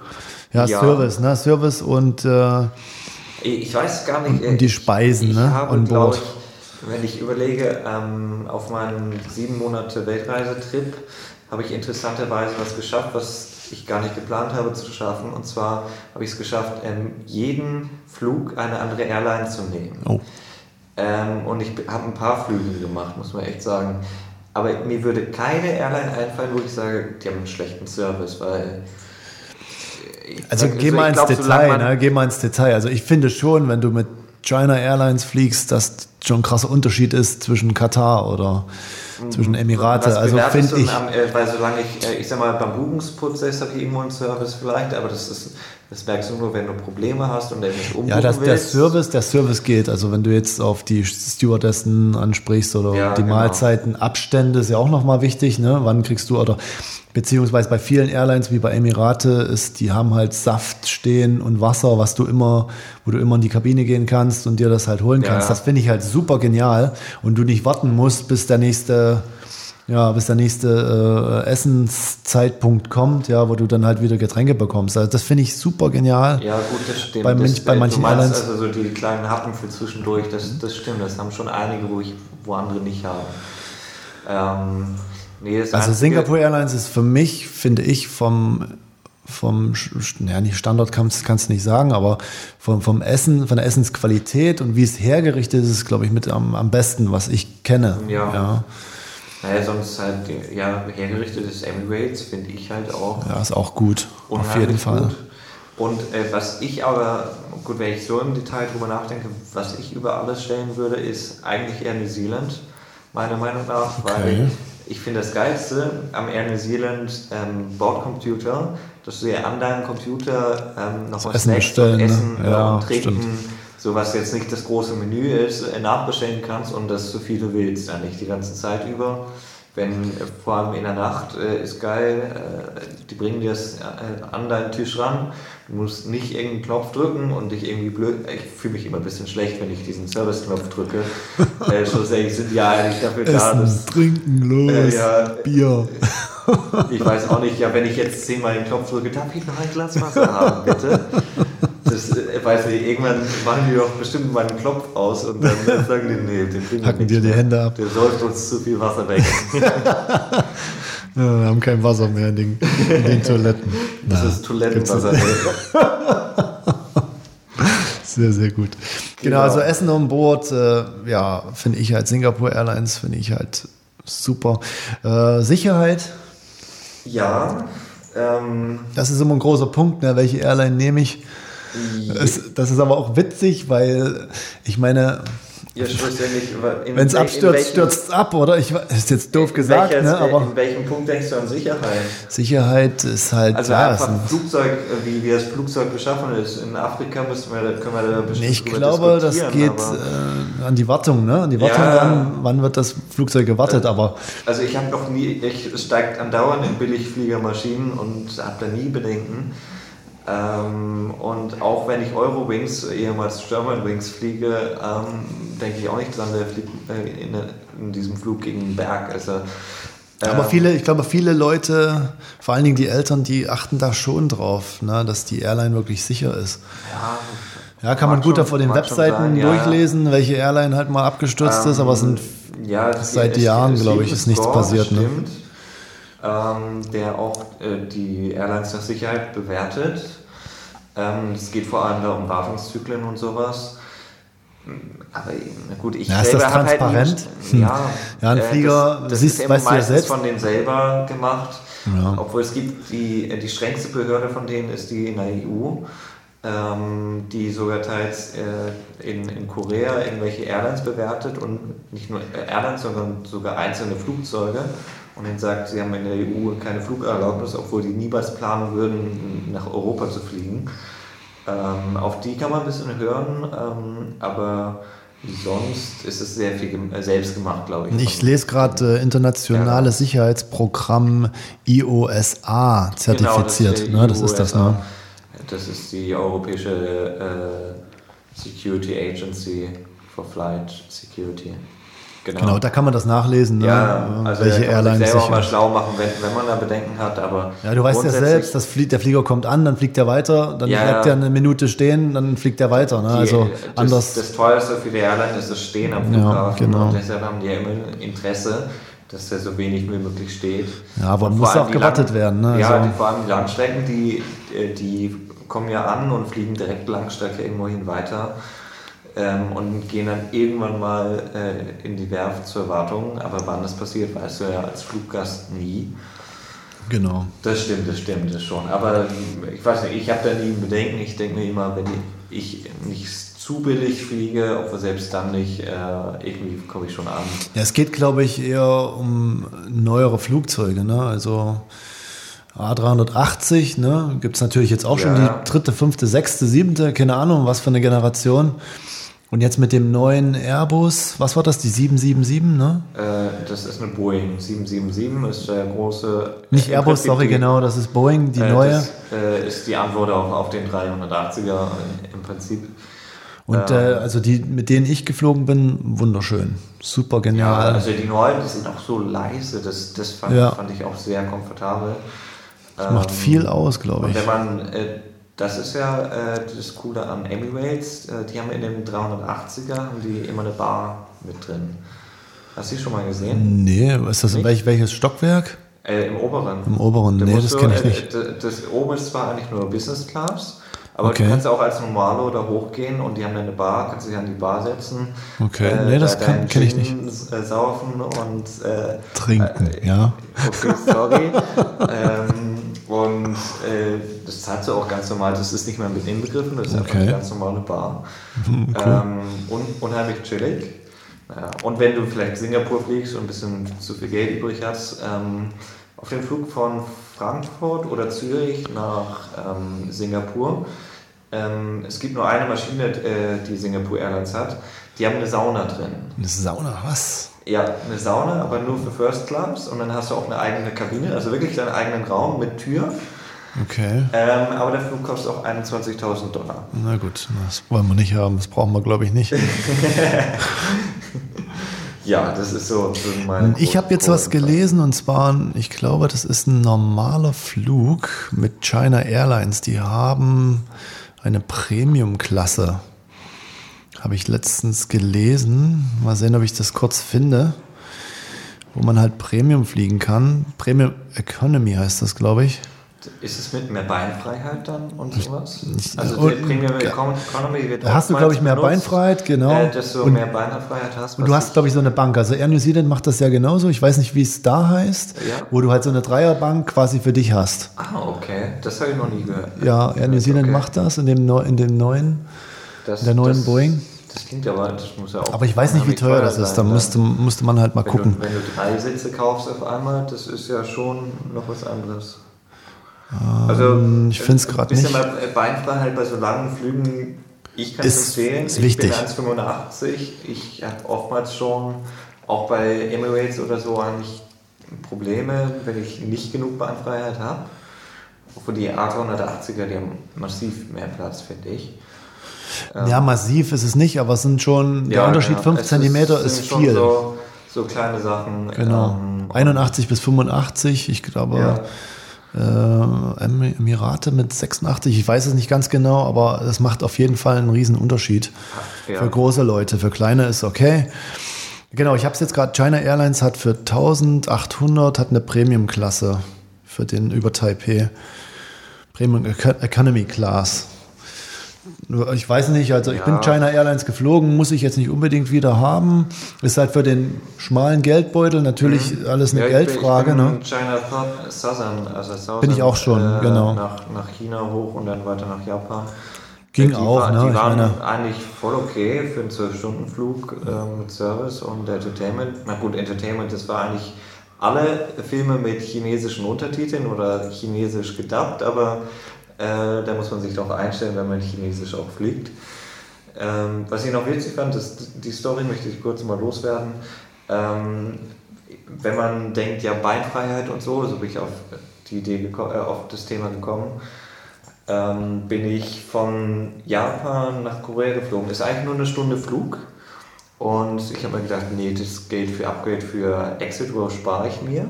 Ja, ja, Service, ne? Service und äh, ich weiß gar nicht. Und, und die Speisen, ich ne? Habe, on board. Ich, wenn ich überlege, ähm, auf meinen sieben Monate Weltreisetrip habe ich interessanterweise was geschafft, was ich gar nicht geplant habe zu schaffen. Und zwar habe ich es geschafft, ähm, jeden Flug eine andere Airline zu nehmen. Oh. Ähm, und ich habe ein paar Flüge gemacht, muss man echt sagen. Aber mir würde keine Airline einfallen, wo ich sage, die haben einen schlechten Service, weil also geh mal ins glaub, Detail, ne? geh mal ins Detail. Also ich finde schon, wenn du mit China Airlines fliegst, dass schon ein krasser Unterschied ist zwischen Katar oder zwischen mhm. Emirate. Was also finde ich. Am, äh, weil solange ich, äh, ich sag mal, beim Buchungsprozess habe ich irgendwo einen Service vielleicht, aber das ist, das merkst du nur, wenn du Probleme hast und nicht umbuchen Ja, das, der Service, der Service geht. Also wenn du jetzt auf die Stewardessen ansprichst oder ja, die genau. Mahlzeiten, Abstände ist ja auch nochmal wichtig, ne? Wann kriegst du oder Beziehungsweise bei vielen Airlines wie bei Emirate ist, die haben halt Saft stehen und Wasser, was du immer, wo du immer in die Kabine gehen kannst und dir das halt holen kannst. Ja. Das finde ich halt super genial und du nicht warten musst, bis der nächste Ja, bis der nächste äh, Essenszeitpunkt kommt, ja, wo du dann halt wieder Getränke bekommst. Also das finde ich super genial. Ja, gut, das stimmt. Bei, das, bei manchen du meinst Airlines. also so die kleinen Happen für zwischendurch, das, das stimmt. Das haben schon einige, wo, ich, wo andere nicht haben. Ähm, nee, das Also Einzige- Singapore Airlines ist für mich, finde ich, vom, vom ja, nicht Standort kannst kannst du nicht sagen, aber vom, vom Essen, von der Essensqualität und wie es hergerichtet ist, ist, glaube ich, mit am, am besten, was ich kenne. Ja. ja. Naja, sonst halt, ja, hergerichtetes Emirates finde ich halt auch Ja, ist auch gut. Auf jeden Fall. Gut. Und äh, was ich aber, gut, wenn ich so im Detail drüber nachdenke, was ich über alles stellen würde, ist eigentlich eher New Zealand, meiner Meinung nach, Okay. weil ich finde das Geilste am Air New Zealand ähm, Bordcomputer, dass du ja an deinem Computer ähm, noch was Essen Snacks bestellen, und ne? Essen äh, Ja, und Trinken, stimmt. So was jetzt nicht das große Menü ist, äh, nachbestellen kannst und das so viel du willst, eigentlich die ganze Zeit über. Wenn, äh, vor allem in der Nacht, äh, ist geil, äh, die bringen dir es äh, an deinen Tisch ran. Du musst nicht irgendeinen Knopf drücken und dich irgendwie blöd. Ich fühle mich immer ein bisschen schlecht, wenn ich diesen Service-Knopf drücke. äh, schlussendlich sind ja eigentlich dafür da, Essen, dass. trinken, los, Äh, ja. Bier. Ich weiß auch nicht, ja, wenn ich jetzt zehnmal den Knopf drücke, darf ich noch ein Glas Wasser haben, bitte? Das äh, weiß nicht, irgendwann machen die doch bestimmt mal einen Knopf aus und dann sagen die, nee, den kriegen Hacken dir die mehr. Hände ab. Der säuft uns zu viel Wasser weg. Ja, wir haben kein Wasser mehr in den, in den Toiletten. Das Na, ist Toilettenwasser. Sehr, sehr gut. Genau, Genau. also Essen um Bord, äh, ja, finde ich halt Singapore Airlines, finde ich halt super. Äh, Sicherheit, Ja, ähm, das ist immer ein großer Punkt, ne? welche Airline nehme ich. Es, das ist aber auch witzig, weil ich meine, ja, wenn es abstürzt, stürzt es ab, oder? Ich, ist jetzt doof gesagt, welches, ne? aber In welchem Punkt denkst du an Sicherheit? Sicherheit ist halt, Also ja, einfach ein, Flugzeug, äh, wie, wie das Flugzeug beschaffen ist. In Afrika müssen wir, können wir da bestimmt ich glaube, das geht äh, an die Wartung, ne? An die Wartung Ja. ran, wann wird das Flugzeug gewartet, aber Also ich habe noch nie, ich steigt andauernd in Billigfliegermaschinen und habe da nie Bedenken. Ähm, und auch wenn ich Eurowings, ehemals Germanwings fliege, ähm, denke ich auch nicht dran, der fliegt äh, in, in diesem Flug gegen den Berg. Also, Aber ähm, viele, ich glaube, viele Leute, vor allen Dingen die Eltern, die achten da schon drauf, ne, dass die Airline wirklich sicher ist. Ja, Ja, kann man gut schon- auf den Webseiten sein, ja. durchlesen, welche Airline halt mal abgestürzt ist, aber es sind ja, seit Jahren, glaube ich, ist nichts passiert, ne? Ähm, der auch äh, die Airlines nach Sicherheit bewertet. Ähm, es geht vor allem da um Wartungszyklen und sowas. Aber gut, ich Ja, ist selber das hab transparent? Halt nie, ja, Ja, ein äh, Flieger, das, das siehst- ist weißt du ja selbst. von denen selber gemacht. Ja. Obwohl es gibt die, äh, die strengste Behörde von denen ist die in der EU, ähm, die sogar teils äh, in, in Korea irgendwelche Airlines bewertet und nicht nur Airlines, sondern sogar einzelne Flugzeuge und ihnen sagt, sie haben in der EU keine Flugerlaubnis, obwohl die niemals planen würden, nach Europa zu fliegen. Ähm, auf die kann man ein bisschen hören, ähm, aber sonst ist es sehr viel selbst gemacht, glaube ich. ich lese gerade äh, internationales Sicherheitsprogramm IOSA zertifiziert. Genau, ne, das ist das, ne? Das ist die europäische äh, Security Agency for Flight Security. Genau, da kann man das nachlesen, ne? ja, also welche da kann man Airline sich selber mal schlau machen, wenn, wenn man da Bedenken hat, aber Ja, du weißt ja selbst, das fliegt, der Flieger kommt an, dann fliegt er weiter, dann Ja, bleibt ja. er eine Minute stehen, dann fliegt er weiter. Ne? Die- Also das, anders. Das teuerste für die Airline ist das Stehen am Ja, Flughafen genau. und deshalb haben die ja immer Interesse, dass der so wenig wie möglich steht. Ja, aber Und muss allem auch gewartet Lang- werden, ne? Ja, Also- die, vor allem die Langstrecken, die, äh, die kommen ja an und fliegen direkt Langstrecke irgendwo hin weiter ähm, und gehen dann irgendwann mal äh, in die Werft zur Wartung. Aber wann das passiert, weißt du ja als Fluggast nie. genau. Das stimmt, das stimmt, das schon. Aber ich weiß nicht, ich habe da nie Bedenken. Ich denke mir immer, wenn ich nicht zu billig fliege, obwohl selbst dann nicht, äh, irgendwie komme ich schon an. Ja, es geht, glaube ich, eher um neuere Flugzeuge, ne? Also A380, ne? Gibt es natürlich jetzt auch schon Ja. die dritte, fünfte, sechste, siebte, keine Ahnung, was für eine Generation. Und jetzt mit dem neuen Airbus, was war das, die 777, ne? Äh, das ist eine Boeing 777, ist der große. Nicht Airbus, sorry, genau, das ist Boeing, die äh, neue. Das äh, ist die Antwort auf, auf den 380er im Prinzip. Und äh, also die, mit denen ich geflogen bin, wunderschön. Super Ja, genial. also die neuen, die sind auch so leise, das, das fand, Ja. fand ich auch sehr komfortabel. das macht Ähm, viel aus, glaube Und ich. wenn man, äh, das ist ja äh, das Coole an Emirates, äh, die haben in dem 380er haben die immer eine Bar mit drin. Hast du die schon mal gesehen? Nee, ist das Nicht? welch, welches Stockwerk? Äh, Im oberen. Im oberen. Da Nee, das kenne ich äh, nicht. d- Das oben ist zwar eigentlich nur Business Class, aber Okay. du kannst auch als Normalo da hochgehen und die haben dann eine Bar, kannst dich an die Bar setzen. Okay, nee, das da kann- deinen kenn ich Gin, Äh, saufen und äh, Trinken, äh, ja. Okay, sorry. ähm, und äh, das zahlst du auch ganz normal, das ist nicht mehr mit inbegriffen, das ist einfach Okay. eine ganz normale Bar. Cool. Ähm, un unheimlich chillig. Ja, und wenn du vielleicht Singapur fliegst und ein bisschen zu viel Geld übrig hast, ähm, auf dem Flug von Frankfurt oder Zürich nach ähm, Singapur, ähm, es gibt nur eine Maschine, äh, die Singapore Airlines hat, die haben eine Sauna drin. Eine Sauna, was? Ja, eine Sauna, aber nur für First Class und dann hast du auch eine eigene Kabine, also wirklich deinen eigenen Raum mit Tür. Okay. Ähm, aber der Flug kostet auch 21.000 Dollar. Na gut, das wollen wir nicht haben. Das brauchen wir, glaube ich, nicht. Ja, das ist so, so Ich habe jetzt was gelesen und zwar, ich glaube, das ist ein normaler Flug mit China Airlines. Die haben eine Premium-Klasse. Habe ich letztens gelesen. Mal sehen, ob ich das kurz finde. Wo man halt Premium fliegen kann. Premium Economy heißt das, glaube ich. Ist es mit mehr Beinfreiheit dann und sowas? Also und- Premium Economy wird Da hast du, glaube ich, mehr benutzt, Beinfreiheit, genau. Äh, du Und- mehr Beinfreiheit hast. Und du hast, glaube ich, so eine Bank. Also Air New Zealand macht das ja genauso. Ich weiß nicht, wie es da heißt. Ja. Wo du halt so eine Dreierbank quasi für dich hast. Ah, okay. Das habe ich noch nie gehört. Ja, Air New Zealand Okay. macht das in dem, in dem neuen. das, der neuen das, Boeing. Das klingt aber, das muss ja auch. Aber ich weiß nicht, wie unheimlich teuer das ist. Da müsste, dann. müsste man halt mal wenn gucken. Du, wenn du drei Sitze kaufst auf einmal, das ist ja schon noch was anderes. Also, Ähm, ich äh, grad bisschen nicht. mal Beinfreiheit bei so langen Flügen, ich kann es Ist- empfehlen. ist ich wichtig. bin 1,85. Ich habe oftmals schon, auch bei Emirates oder so, eigentlich Probleme, wenn ich nicht genug Beinfreiheit habe. Obwohl die A380er, die haben massiv mehr Platz, finde ich. Ja, massiv ist es nicht, aber es sind schon, der Ja, Unterschied ja. 5 Es cm ist, schon viel. So, so kleine Sachen. genau. ähm, 81 bis 85, ich glaube. Ja. Äh, Em- Emirate mit 86, ich weiß es nicht ganz genau, aber es macht auf jeden Fall einen riesen Unterschied. Ja. Für große Leute, für kleine ist okay. Genau, ich habe es jetzt gerade, China Airlines hat für 1800 hat eine Premium-Klasse für den über Taipei. Premium Eco- Economy Class. Ich weiß nicht, also ich Ja. bin China Airlines geflogen, muss ich jetzt nicht unbedingt wieder haben. Ist halt für den schmalen Geldbeutel natürlich alles eine Mhm. Ja, ich bin- Geldfrage. Ich bin ne? in China Thought- Southern, also Southern, Bin ich auch schon, genau. Nach, nach China hoch und dann weiter nach Japan. Ging die auch, war- ne? Die Ich waren meine- eigentlich voll okay für einen 12-Stunden-Flug äh, mit Service und Entertainment. Na gut, Entertainment, das war eigentlich alle Filme mit chinesischen Untertiteln oder chinesisch gedubbt, aber äh, da muss man sich darauf einstellen, wenn man chinesisch auch fliegt. Ähm, was ich noch witzig fand, ist, die Story möchte ich kurz mal loswerden. Ähm, wenn man denkt, ja, Beinfreiheit und so, so bin ich auf die Idee äh, auf das Thema gekommen, ähm, bin ich von Japan nach Korea geflogen. Ist eigentlich nur eine Stunde Flug. Und ich habe mir gedacht, nee, das Geld für Upgrade für Exit Row spare ich mir.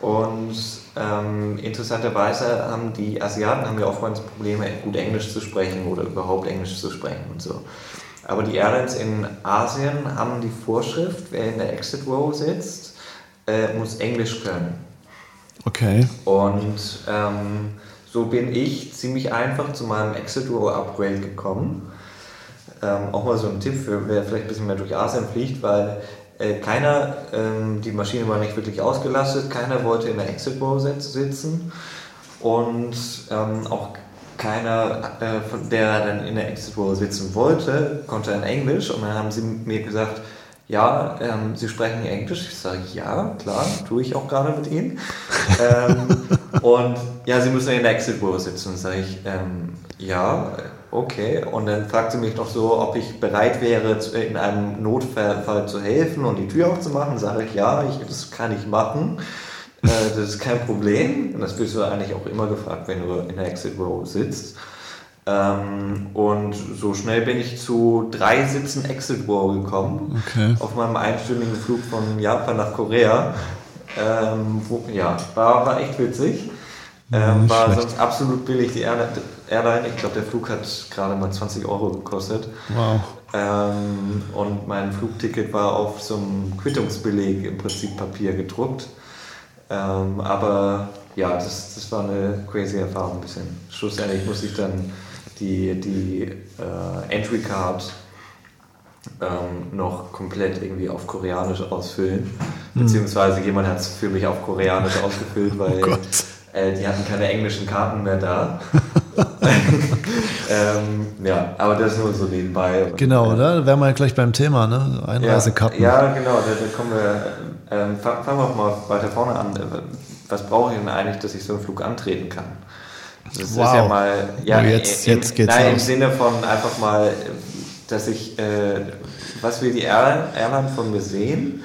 Und ähm, interessanterweise haben die Asiaten haben ja oftmals Probleme, gut Englisch zu sprechen oder überhaupt Englisch zu sprechen und so. Aber die Airlines in Asien haben die Vorschrift, wer in der Exit Row sitzt, äh, muss Englisch können. Okay. Und ähm, so bin ich ziemlich einfach zu meinem Exit Row Upgrade gekommen. Ähm, auch mal so ein Tipp für wer vielleicht ein bisschen mehr durch Asien fliegt, weil äh, keiner, ähm, die Maschine war nicht wirklich ausgelastet, keiner wollte in der Exit Row sitz- sitzen und ähm, auch keiner, äh, von der dann in der Exit Row sitzen wollte, konnte dann Englisch und dann haben sie mir gesagt, ja, ähm, Sie sprechen Englisch. Ich sage, ja, klar, tue ich auch gerade mit Ihnen. ähm, und ja, Sie müssen in der Exit Row sitzen. Sage ich, ähm, ja, okay. Und dann fragt sie mich noch so, ob ich bereit wäre, in einem Notfall zu helfen und die Tür aufzumachen. Sage ich, ja, ich, das kann ich machen. Äh, das ist kein Problem. Und das wirst du eigentlich auch immer gefragt, wenn du in der Exit Row sitzt. Ähm, und so schnell bin ich zu drei Sitzen Exit War gekommen. Okay. Auf meinem einstündigen Flug von Japan nach Korea. Ähm, wo, ja, war, war echt witzig. Ähm, war schlecht. sonst absolut billig. Die Airline, ich glaube, der Flug hat gerade mal 20 Euro gekostet. Wow. Ähm, und mein Flugticket war auf so einem Quittungsbeleg im Prinzip Papier gedruckt. Ähm, aber ja, das, das war eine crazy Erfahrung ein bisschen. Schlussendlich musste ich dann die, die äh, Entry Card ähm, noch komplett irgendwie auf Koreanisch ausfüllen. Beziehungsweise jemand hat es für mich auf Koreanisch ausgefüllt, weil Gott. äh, die hatten keine englischen Karten mehr da. ähm, ja, aber das nur so nebenbei. Genau, äh, oder? Da wären wir ja gleich beim Thema, ne? Einreisekarten. ja, ja, genau, da, da kommen wir. Ähm, fangen fangen wir auch mal weiter vorne an. Was brauche ich denn eigentlich, dass ich so einen Flug antreten kann? Das ist Wow. ja mal. Ja, Oh, jetzt- im, jetzt geht's nein, im. Sinne von einfach mal, dass ich, äh, was will die Airline von mir sehen,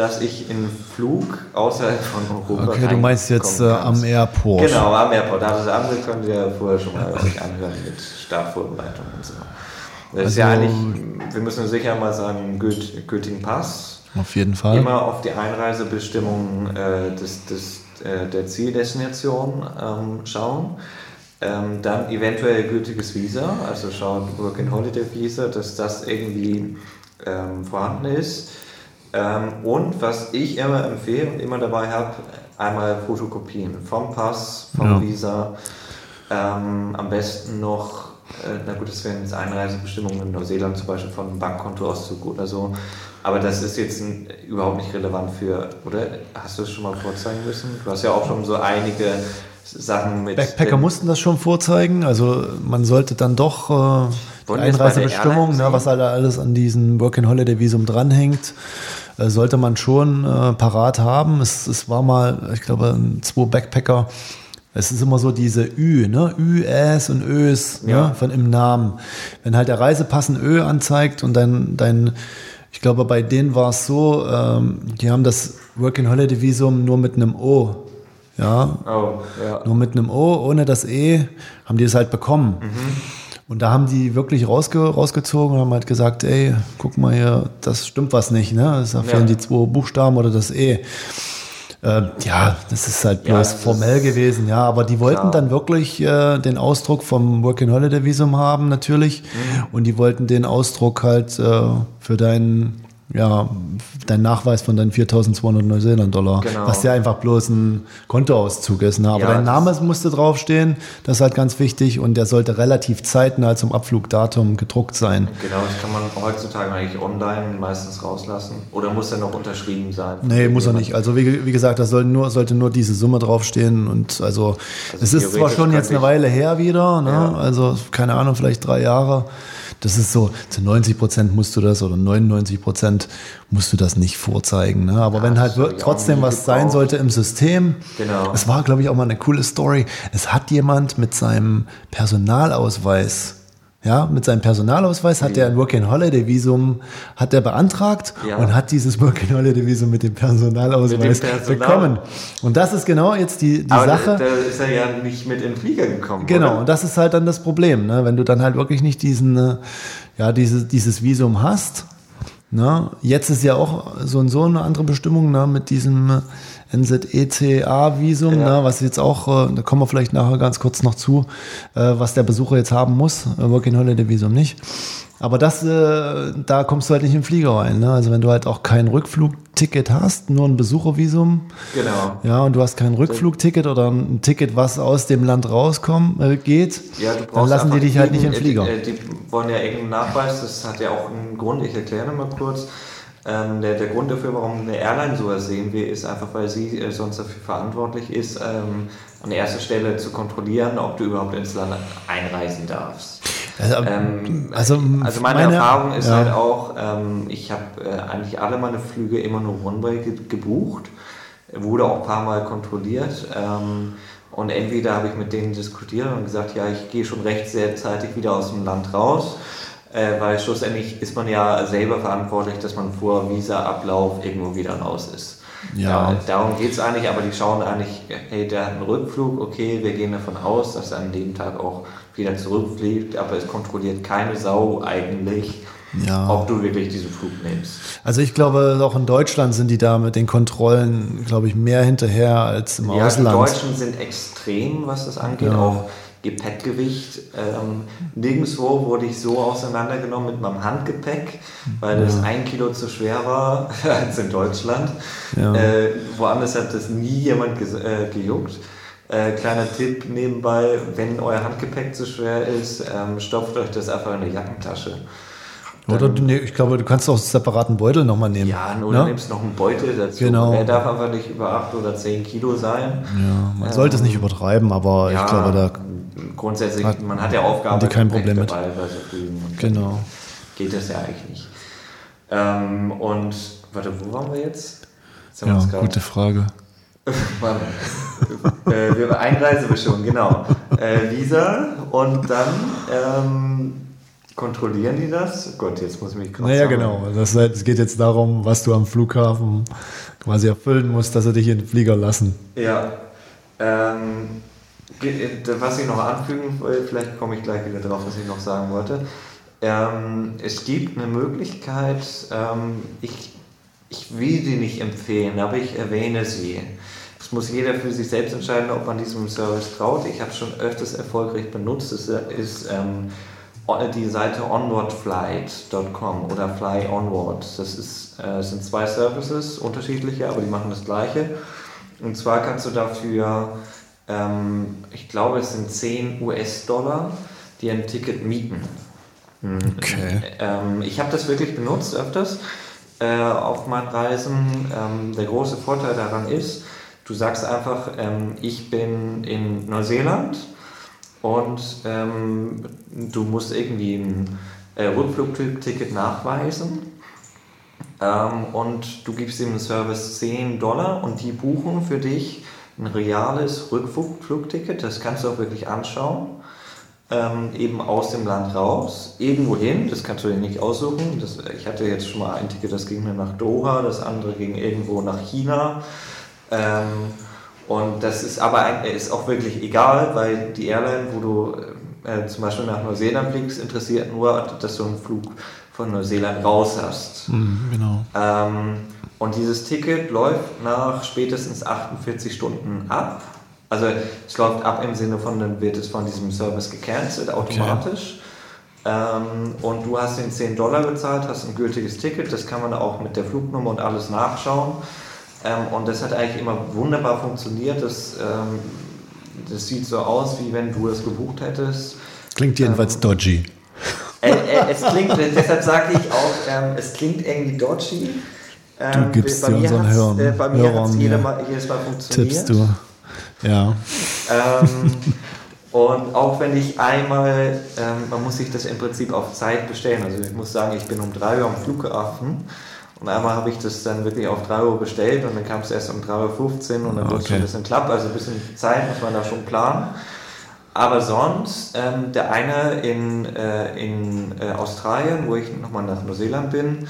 dass ich in Flug außerhalb von Europa. Okay, du meinst jetzt äh, am Airport. Genau, am Airport. Das andere könnt ihr vorher schon mal euch anhören mit Startvorbereitung und so. Das ist ja Also- eigentlich, wir müssen sicher mal sagen, gült, gültigen Pass. Auf jeden Fall. Immer auf die Einreisebestimmungen äh, des, des, äh, der Zieldestination ähm, schauen. Ähm, dann eventuell gültiges Visa, also schauen Work and Holiday Visa, dass das irgendwie ähm, vorhanden ist. Ähm, und was ich immer empfehle und immer dabei habe, einmal Fotokopien vom Pass, vom Ja. Visa. Ähm, am besten noch, äh, na gut, das wären jetzt Einreisebestimmungen in Neuseeland zum Beispiel von einem Bankkontoauszug oder so. Aber das ist jetzt n- überhaupt nicht relevant für, oder? Hast du es schon mal vorzeigen müssen? Du hast ja auch schon so einige Sachen mit. Backpacker mussten das schon vorzeigen. Also man sollte dann doch äh, die Einreisebestimmung, ne, was halt alles an diesem Work-and-Holiday-Visum dranhängt, äh, sollte man schon äh, parat haben. Es, es war mal, ich glaube, zwei Backpacker. Es ist immer so diese Ü, ne? Ü, Äs und Ös Ja. ne? von im Namen. Wenn halt der Reisepass ein Ö anzeigt und dann dein, ich glaube, bei denen war es so, ähm, die haben das Work-and-Holiday-Visum nur mit einem O. Ja, Oh, ja. nur mit einem O, ohne das E, haben die es halt bekommen. Und da haben die wirklich rausge rausgezogen und haben halt gesagt, ey, guck mal hier, das stimmt was nicht, ne? Da fehlen die zwei Buchstaben oder das E. Äh, ja, das ist halt Ja, bloß das formell gewesen, ja, aber die wollten Klar. dann wirklich äh, den Ausdruck vom Work-and-Holiday-Visum haben, natürlich. Mhm. Und die wollten den Ausdruck halt äh, für deinen, ja, deinen Nachweis von deinen 4200 Neuseeland-Dollar, Genau. was ja einfach bloß ein Kontoauszug ist. Ne? Aber Ja, dein Name musste draufstehen, das ist halt ganz wichtig und der sollte relativ zeitnah zum Abflugdatum gedruckt sein. Genau, das kann man heutzutage eigentlich online meistens rauslassen. Oder muss er noch unterschrieben sein? Nee, muss er nicht. Also wie, wie gesagt, da soll nur, sollte nur diese Summe draufstehen. Und also, es ist zwar schon jetzt eine Weile her wieder, ne? Ja. also keine Ahnung, vielleicht drei Jahre. Das ist so, zu 90 Prozent musst du das oder 99 Prozent musst du das nicht vorzeigen. Ne? Aber wenn halt trotzdem was sein gebraucht. sollte im System, Genau. es war, glaube ich, auch mal eine coole Story. Es hat jemand mit seinem Personalausweis, ja, mit seinem Personalausweis hat er ein Work-and-Holiday-Visum, hat er beantragt Ja. und hat dieses Work-and-Holiday-Visum mit dem Personalausweis Mit dem Personal- bekommen. Und das ist genau jetzt die, die Aber Sache. Da, ist er ja nicht mit in den Flieger gekommen. Genau, Oder? und das ist halt dann das Problem, ne? wenn du dann halt wirklich nicht diesen, äh, ja, diese, dieses Visum hast. Ne? Jetzt ist ja auch so und so eine andere Bestimmung ne? mit diesem äh, NZECA-Visum, Ja. ne? was jetzt auch, äh, da kommen wir vielleicht nachher ganz kurz noch zu, äh, was der Besucher jetzt haben muss, äh, Working Holiday Visum nicht. Aber das, da kommst du halt nicht im Flieger rein. Ne? Also wenn du halt auch kein Rückflugticket hast, nur ein Besuchervisum, Genau. ja, und du hast kein Rückflugticket oder ein Ticket, was aus dem Land rauskommt, äh, geht, Ja, dann lassen die dich halt nicht im Flieger. äh, Die wollen ja irgendeinen Nachweis, das hat ja auch einen Grund, ich erkläre nochmal kurz. Ähm, der, der Grund dafür, warum eine Airline sowas sehen will, ist einfach, weil sie äh, sonst dafür verantwortlich ist, ähm, an erster Stelle zu kontrollieren, ob du überhaupt ins Land einreisen darfst. Also, Ähm, also, also meine, meine- Erfahrung ist ja. halt auch, ähm, ich habe äh, eigentlich alle meine Flüge immer nur One-Way ge gebucht, wurde auch ein paar Mal kontrolliert. Ähm, und entweder habe ich mit denen diskutiert und gesagt, ja, ich gehe schon recht sehr zeitig wieder aus dem Land raus, äh, weil schlussendlich ist man ja selber verantwortlich, dass man vor Visa-Ablauf irgendwo wieder raus ist. Ja. Da, darum geht es eigentlich, aber die schauen eigentlich, hey, der hat einen Rückflug, okay, wir gehen davon aus, dass er an dem Tag auch wieder zurückfliegt, aber es kontrolliert keine Sau eigentlich, ja. ob du wirklich diesen Flug nimmst. Also ich glaube, auch in Deutschland sind die da mit den Kontrollen, glaube ich, mehr hinterher als im ja, Ausland. Die Deutschen sind extrem, was das angeht, ja. auch Gepäckgewicht. Ähm, nirgendwo wurde ich so auseinandergenommen mit meinem Handgepäck, weil ja. das ein Kilo zu schwer war als in Deutschland. Ja. Äh, woanders hat das nie jemand äh, gejuckt. Äh, kleiner Tipp nebenbei, wenn euer Handgepäck zu schwer ist, ähm, stopft euch das einfach in eine Jackentasche. Oder du, nee, ich glaube, du kannst auch einen separaten Beutel nochmal nehmen. Ja, oder ne? du nimmst noch einen Beutel dazu. Genau. Er darf einfach nicht über 8 oder 10 Kilo sein. Ja, man ähm, sollte es nicht übertreiben, aber ja, ich glaube, da. Grundsätzlich, hat, man hat ja Aufgaben, die kein Problem mit. Dabei, genau. Geht das ja eigentlich nicht. Ähm, und, warte, wo waren wir jetzt? jetzt ja, gute Frage. äh, Einreisebestimmung, genau. Äh, Visa und dann ähm, kontrollieren die das? Gott, jetzt muss ich mich gerade. Naja, sagen. genau. Das, es geht jetzt darum, was du am Flughafen quasi erfüllen musst, dass sie dich in den Flieger lassen. Ja. Ähm, was ich noch anfügen will, vielleicht komme ich gleich wieder drauf, was ich noch sagen wollte. Ähm, es gibt eine Möglichkeit, ähm, ich, ich will sie nicht empfehlen, aber ich erwähne sie. Das muss jeder für sich selbst entscheiden, ob man diesem Service traut. Ich habe schon öfters erfolgreich benutzt. Das ist ähm, die Seite onwardflight.com oder Fly Onward. Das ist, äh, sind zwei Services, unterschiedliche, aber die machen das gleiche. Und zwar kannst du dafür, ähm, ich glaube, es sind 10 US-Dollar, die ein Ticket mieten. Hm. Okay. Ähm, ich habe das wirklich benutzt öfters äh, auf meinen Reisen. Ähm, der große Vorteil daran ist, Du sagst einfach, ähm, ich bin in Neuseeland und ähm, du musst irgendwie ein äh, Rückflugticket nachweisen. Ähm, und du gibst dem Service 10 Dollar und die buchen für dich ein reales Rückflugticket. Das kannst du auch wirklich anschauen. Ähm, eben aus dem Land raus, irgendwo hin, das kannst du dir nicht aussuchen. Das, ich hatte jetzt schon mal ein Ticket, das ging mir nach Doha, das andere ging irgendwo nach China. Ähm, und das ist aber ein, ist auch wirklich egal, weil die Airline, wo du äh, zum Beispiel nach Neuseeland fliegst, interessiert nur, dass du einen Flug von Neuseeland raus hast. Mhm, genau. Ähm, und dieses Ticket läuft nach spätestens 48 Stunden ab. Also es läuft ab im Sinne von, dann wird es von diesem Service gecancelt automatisch. Okay. Ähm, und du hast den 10 Dollar bezahlt, hast ein gültiges Ticket, das kann man auch mit der Flugnummer und alles nachschauen. Ähm, und das hat eigentlich immer wunderbar funktioniert. Das, ähm, das sieht so aus, wie wenn du es gebucht hättest. Klingt jedenfalls ähm, dodgy. Äh, äh, es klingt, deshalb sage ich auch, ähm, es klingt irgendwie dodgy. du ähm, gibst dir unseren Hörern, äh, bei mir hat es jedes Mal, jedes Mal funktioniert. Tippst du. Ja. Ähm, und auch wenn ich einmal, man muss sich das im Prinzip auf Zeit bestellen. Also ich muss sagen, ich bin um 3 Uhr am Flughafen und einmal habe ich das dann wirklich auf 3 Uhr bestellt und dann kam es erst um 3.15 Uhr und dann okay. wird es schon ein bisschen klapp. Also ein bisschen Zeit muss man da schon planen. Aber sonst, ähm, der eine in, äh, in äh, Australien, wo ich nochmal nach Neuseeland bin,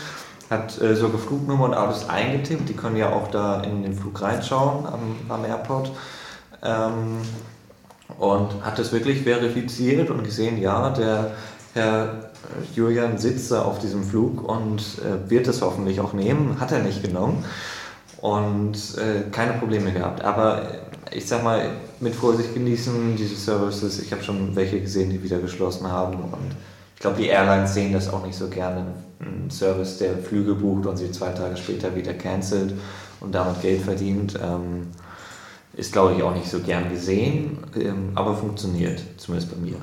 hat äh, sogar Flugnummer und alles eingetippt. Die können ja auch da in den Flug reinschauen am, am Airport. Ähm, und hat das wirklich verifiziert und gesehen, ja, der Herr Julian sitzt da auf diesem Flug und äh, wird es hoffentlich auch nehmen. Hat er nicht genommen und äh, keine Probleme gehabt. Aber äh, ich sag mal, mit Vorsicht genießen diese Services. Ich habe schon welche gesehen, die wieder geschlossen haben und ich glaube, die Airlines sehen das auch nicht so gerne. Ein Service, der Flüge bucht und sie zwei Tage später wieder cancelt und damit Geld verdient, ähm, ist, glaube ich, auch nicht so gern gesehen, ähm, aber funktioniert, zumindest bei mir.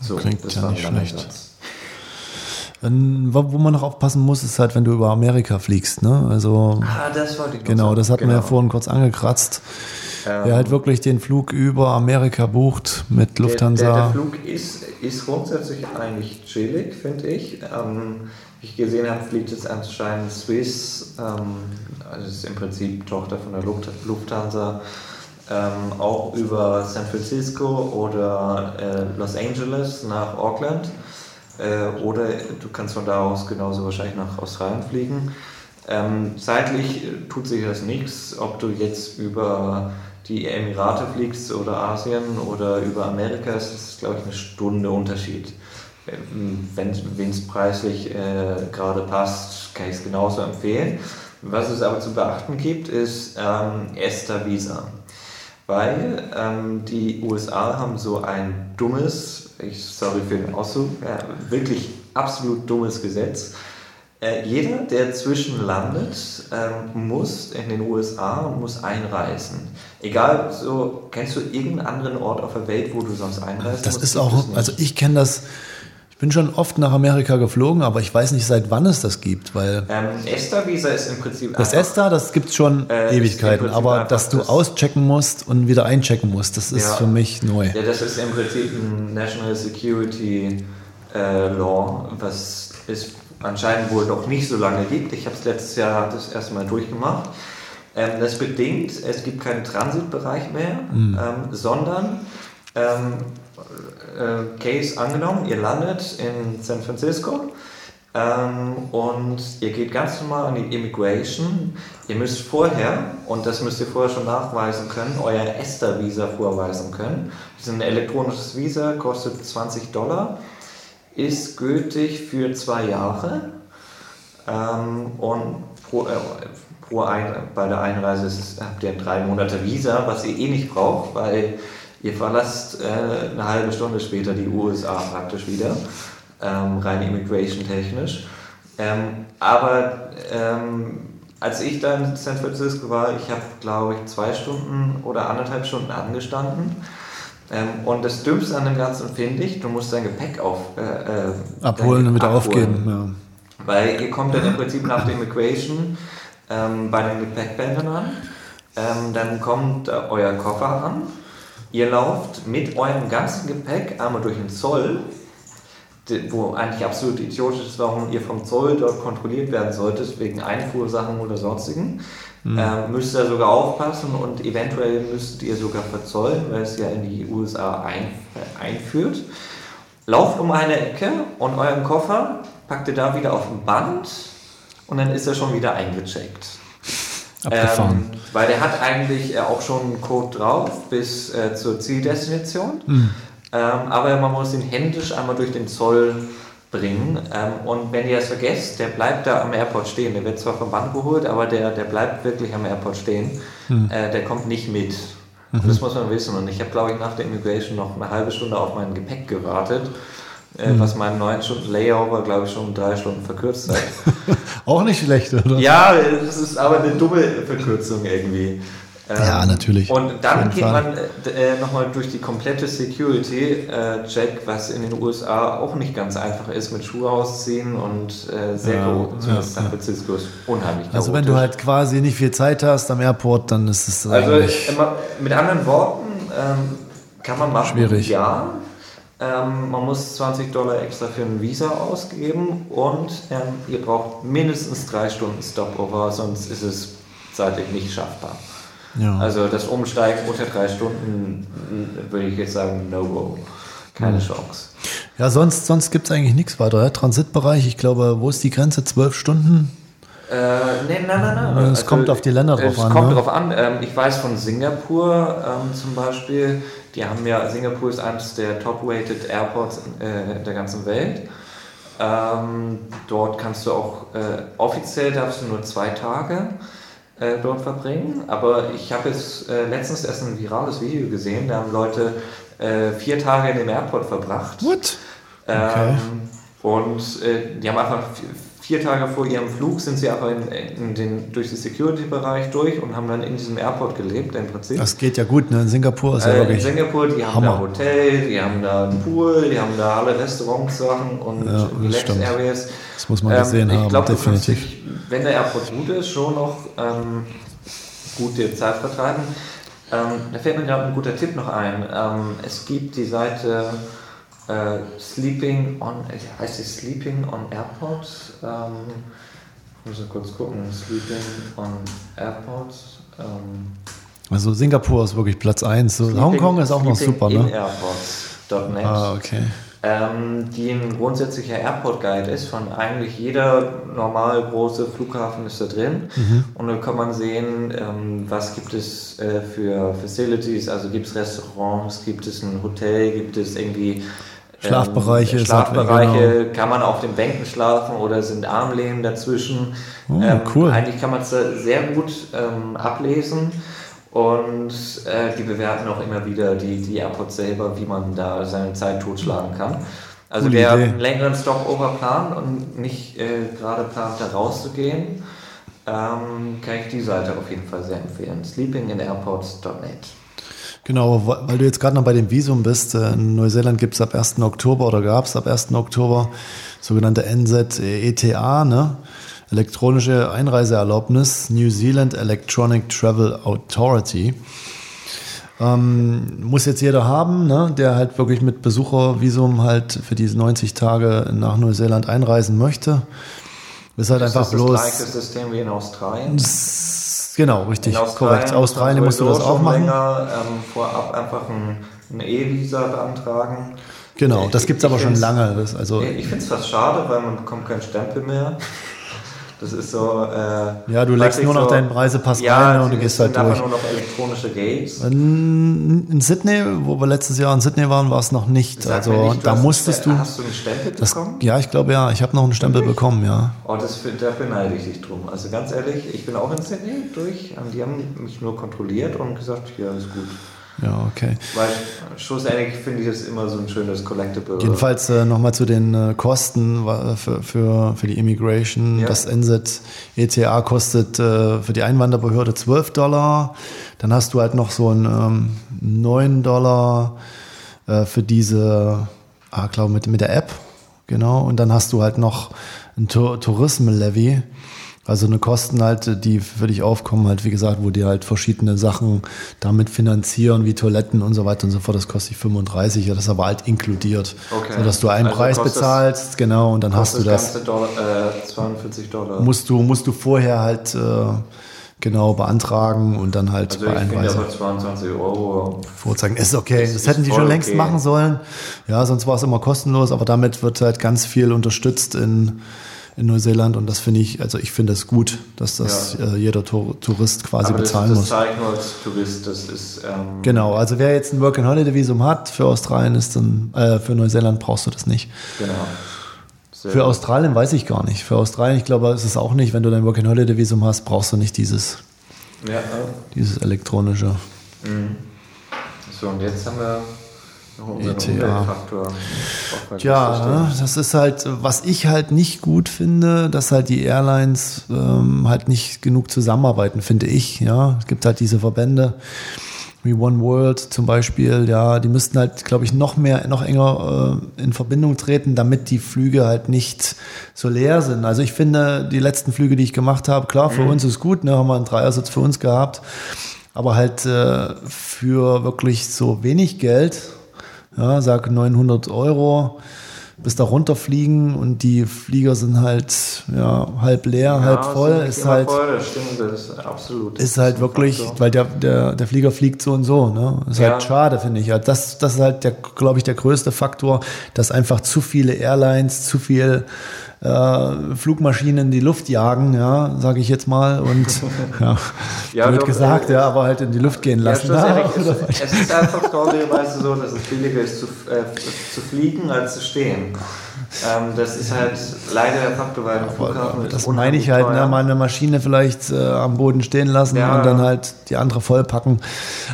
So, Klingt das ja nicht schlecht. Wo man noch aufpassen muss, ist halt, wenn du über Amerika fliegst. Ne? Also, ah, das wollte ich Genau, das hatten genau. wir ja vorhin kurz angekratzt. Ähm, Wer halt wirklich den Flug über Amerika bucht mit Lufthansa. Der, der, der Flug ist, ist grundsätzlich eigentlich chillig, finde ich. Ähm, wie ich gesehen habe, fliegt jetzt anscheinend Swiss, ähm, also ist im Prinzip Tochter von der Lufthansa ähm, auch über San Francisco oder äh, Los Angeles nach Auckland. Äh, oder du kannst von da aus genauso wahrscheinlich nach Australien fliegen. Ähm, zeitlich tut sich das nichts, ob du jetzt über die Emirate fliegst oder Asien oder über Amerika, ist das, glaube ich, eine Stunde Unterschied. Ähm, Wenn es preislich äh, gerade passt, kann ich es genauso empfehlen. Was es aber zu beachten gibt, ist ähm, ESTA-Visa. Weil ähm, die USA haben so ein dummes, ich sorry für den Ausdruck, äh, wirklich absolut dummes Gesetz. Äh, jeder, der zwischenlandet, ähm, muss in den USA und muss einreisen. Egal, so kennst du irgendeinen anderen Ort auf der Welt, wo du sonst einreisen Das musst? ist auch, also ich kenne das, ich bin schon oft nach Amerika geflogen, aber ich weiß nicht, seit wann es das gibt, weil Ähm, ESTA-Visa ist im Prinzip das einfach- ESTA, das gibt es schon Äh, Ewigkeiten, aber dass du das- auschecken musst und wieder einchecken musst, das ist Ja. für mich neu. Ja, das ist im Prinzip ein National Security äh, Law, was es anscheinend wohl noch nicht so lange gibt. Ich habe es letztes Jahr das erste Mal durchgemacht. Ähm, das bedingt, es gibt keinen Transitbereich mehr, ähm, sondern ähm, äh, Case angenommen, ihr landet in San Francisco ähm, und ihr geht ganz normal an die Immigration. Ihr müsst vorher, und das müsst ihr vorher schon nachweisen können, euer ESTA-Visa vorweisen können. Das ist ein elektronisches Visa, kostet 20 Dollar, ist gültig für zwei Jahre ähm, und pro, äh, pro ein, bei der Einreise ist, habt ihr drei Monate Visa, was ihr eh nicht braucht, weil ihr verlasst äh, eine halbe Stunde später die USA praktisch wieder, ähm, rein immigration technisch. Ähm, aber ähm, als ich da in San Francisco war, ich habe glaube ich zwei Stunden oder anderthalb Stunden angestanden. Ähm, und das Dümmste an dem Ganzen finde ich, du musst dein Gepäck auf, äh, äh, Abholen und wieder aufgeben. Weil ihr kommt dann im Prinzip nach der Immigration ähm, bei den Gepäckbändern an. Ähm, dann kommt äh, euer Koffer an. Ihr lauft mit eurem ganzen Gepäck einmal durch den Zoll, wo eigentlich absolut idiotisch ist, warum ihr vom Zoll dort kontrolliert werden solltet, wegen Einfuhrsachen oder sonstigen. Ähm, müsst ihr sogar aufpassen und eventuell müsst ihr sogar verzollen, weil es ja in die USA ein, äh, einführt. Lauft um eine Ecke und euren Koffer packt ihr da wieder auf ein Band und dann ist er schon wieder eingecheckt. Abgefahren. Ähm, weil der hat eigentlich äh, auch schon einen Code drauf bis äh, zur Zieldestination. Hm. Ähm, aber man muss ihn händisch einmal durch den Zoll bringen. Ähm, und wenn ihr es vergesst, der bleibt da am Airport stehen. Der wird zwar vom Band geholt, aber der, der bleibt wirklich am Airport stehen. Hm. Äh, der kommt nicht mit. Mhm. Und das muss man wissen. Und ich habe, glaube ich, nach der Immigration noch eine halbe Stunde auf mein Gepäck gewartet. Äh, Hm. Was meinen 9 Stunden Layover, glaube ich, schon drei Stunden verkürzt hat. Auch nicht schlecht, oder? Ja, es ist aber eine dumme Verkürzung irgendwie. Ähm, Ja, natürlich. Und dann geht Fall. man äh, nochmal durch die komplette Security-Check, was in den USA auch nicht ganz einfach ist, mit Schuhe ausziehen und äh, sehr Ja. Zumindest ja, San Francisco ist unheimlich Also wenn du halt quasi nicht viel Zeit hast am Airport, dann ist es Also mit anderen Worten ähm, kann man machen, Schwierig. ja. Ähm, man muss 20 Dollar extra für ein Visa ausgeben und ähm, ihr braucht mindestens drei Stunden Stopover, sonst ist es zeitlich nicht schaffbar. ja. Also das Umsteigen unter drei Stunden mh, würde ich jetzt sagen, no-go. Keine Chance. ja, sonst, sonst gibt es eigentlich nichts weiter. Ja? Transitbereich, ich glaube, wo ist die Grenze? Zwölf Stunden? Äh, nee, nein, nein, nein. Es kommt auf die Länder drauf es an, kommt ne? drauf an. Ähm, ich weiß von Singapur ähm, zum Beispiel, die haben ja, Singapur ist eines der top-rated Airports äh, der ganzen Welt. Ähm, dort kannst du auch, äh, offiziell darfst du nur zwei Tage äh, dort verbringen, aber ich habe jetzt äh, letztens erst ein virales Video gesehen, da haben Leute äh, vier Tage in dem Airport verbracht. What? Ähm, Okay. und äh, die haben einfach vier Tage vor ihrem Flug sind sie aber in, in den, durch den Security-Bereich durch und haben dann in diesem Airport gelebt im Prinzip. Das geht ja gut, ne? In Singapur ist ja Äh, in wirklich... Singapur, die haben da Hammer. Hotel, die haben da einen Pool, die haben da alle Restaurants-Sachen und Ja, das stimmt. Relax-Areas. Das muss man gesehen ich haben, glaub, definitiv. dich, wenn der Airport gut ist, schon noch ähm, gut die Zeit vertreiben. Ähm, da fällt mir gerade ein guter Tipp noch ein. Ähm, es gibt die Seite äh, Sleeping on, heißt die Sleeping on Airport? Ähm, ich muss mal kurz gucken. Sleeping on Airport. Ähm, Also Singapur ist wirklich Platz 1. So, Hongkong ist auch noch super, in ne? Airports.net. Ah, okay. ähm, die ein grundsätzlicher Airport Guide ist. Von eigentlich jeder normal große Flughafen ist da drin. Mhm. Und dann kann man sehen, ähm, was gibt es äh, für Facilities, also gibt es Restaurants, gibt es ein Hotel, gibt es irgendwie Schlafbereiche. Ähm, Schlafbereiche, genau. kann man auf den Bänken schlafen oder sind Armlehnen dazwischen. Oh, ähm, cool. Eigentlich kann man es sehr gut ähm, ablesen und äh, die bewerten auch immer wieder die, die Airports selber, wie man da seine Zeit totschlagen kann. Also Coole wer Idee. einen längeren Stopover plant und nicht äh, gerade plant, da rauszugehen, ähm, kann ich die Seite auf jeden Fall sehr empfehlen. sleepinginairports.net Genau, weil du jetzt gerade noch bei dem Visum bist. Äh, in Neuseeland gibt es ab 1. Oktober oder gab es ab 1. Oktober sogenannte NZ-ETA, ne? elektronische Einreiseerlaubnis, New Zealand Electronic Travel Authority. Ähm, muss jetzt jeder haben, ne, der halt wirklich mit Besuchervisum halt für diese 90 Tage nach Neuseeland einreisen möchte. Ist halt ist einfach das bloß. Das gleiche System wie in Australien. Genau, richtig, in Australien korrekt. Australien musst du das auch machen. Länger, ähm, vorab einfach ein, ein E-Visa beantragen. Genau, das gibt es aber schon lange. Also ich finde es fast schade, weil man bekommt keinen Stempel mehr. Das ist so. Äh, ja, du legst nur noch so, deinen Reisepass ja, rein und du gehst halt durch. nur noch elektronische Gates. In, Sydney, wo wir letztes Jahr in Sydney waren, war es noch nicht. Sag also nicht, da musstest du. Hast du einen Stempel das, bekommen? Ja, ich glaube ja. Ich habe noch einen Stempel Wirklich? bekommen, ja. Oh, das, da beneide ich dich drum. Also ganz ehrlich, ich bin auch in Sydney durch. Die haben mich nur kontrolliert und gesagt, ja, ist gut. Ja, okay. Weil schlussendlich finde ich es immer so ein schönes Collectible. Jedenfalls äh, nochmal zu den äh, Kosten für, für, für die Immigration. Ja. Das NZ ETA kostet äh, für die Einwanderbehörde 12 Dollar. Dann hast du halt noch so ein ähm, 9 Dollar äh, für diese, ah, glaube mit, mit der App. Genau. Und dann hast du halt noch ein Tourism-Levy. Also eine Kosten halt, die für dich aufkommen, halt wie gesagt, wo die halt verschiedene Sachen damit finanzieren, wie Toiletten und so weiter und so fort. Das kostet dich 35, ja, das ist aber halt inkludiert. Okay. So dass du einen also Preis bezahlst, genau, und dann hast du das. das Dollar, äh, 42 Dollar. Musst du, musst du vorher halt äh, genau beantragen und dann halt also bei Einreise. aber 22 Euro. Vorzeigen. Ist okay. Das, das hätten die schon längst okay. machen sollen. Ja, sonst war es immer kostenlos, aber damit wird halt ganz viel unterstützt in in Neuseeland und das finde ich, also ich finde es gut, dass das ja. äh, jeder Tour, Tourist quasi Aber bezahlen das, das muss. Das nur als Tourist, das ist ähm genau. Also wer jetzt ein Work and Holiday Visum hat für Australien ist dann äh, für Neuseeland brauchst du das nicht. Genau. Sehr für Australien weiß ich gar nicht. Für Australien, ich glaube, ist es auch nicht. Wenn du dein Work and Holiday Visum hast, brauchst du nicht dieses, ja. dieses elektronische. Mhm. So und jetzt haben wir ETA. Ja, das ist halt, was ich halt nicht gut finde, dass halt die Airlines ähm, halt nicht genug zusammenarbeiten, finde ich. Ja, es gibt halt diese Verbände wie One World zum Beispiel. Ja, die müssten halt, glaube ich, noch mehr, noch enger äh, in Verbindung treten, damit die Flüge halt nicht so leer sind. Also ich finde, die letzten Flüge, die ich gemacht habe, klar, für mhm. uns ist gut, ne, haben wir einen Dreiersitz für uns gehabt, aber halt äh, für wirklich so wenig Geld ja, sag 900 Euro, bis da runterfliegen und die Flieger sind halt ja, halb leer, ja, halb voll. Ist halt, voll, das stimmt, das ist absolut. Ist halt wirklich, Faktor. weil der, der, der Flieger fliegt so und so. Ne? Ist ja. halt schade, finde ich. Das, das ist halt, glaube ich, der größte Faktor, dass einfach zu viele Airlines, zu viel äh, Flugmaschinen in die Luft jagen, ja, sage ich jetzt mal. Und ja, ja wird gesagt, äh, ja, aber halt in die Luft gehen lassen. Ja, es, es, ist einfach traurigerweise so, dass es billiger ist zu, äh, zu fliegen als zu stehen. Ähm, das ist halt leider der Faktor, weil ja, Flughafen Das meine ich halt, ne, mal eine Maschine vielleicht äh, am Boden stehen lassen ja. und dann halt die andere vollpacken.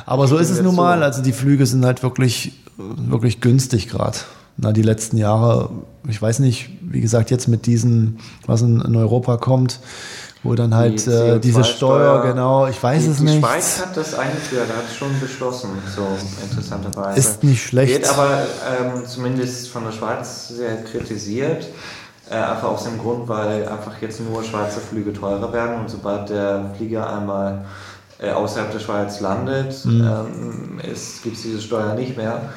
Aber so ist es nun mal. Also die Flüge sind halt wirklich, wirklich günstig gerade na, die letzten Jahre, ich weiß nicht, wie gesagt, jetzt mit diesen, was in, in Europa kommt, wo dann halt die äh, diese Steuer, genau, ich weiß die, es nicht. Die Schweiz hat das eingeführt, hat es schon beschlossen, so interessanterweise. Ist nicht schlecht. Wird aber ähm, zumindest von der Schweiz sehr kritisiert. Äh, einfach aus dem Grund, weil einfach jetzt nur Schweizer Flüge teurer werden und sobald der Flieger einmal äh, außerhalb der Schweiz landet, mhm. ähm, gibt es diese Steuer nicht mehr.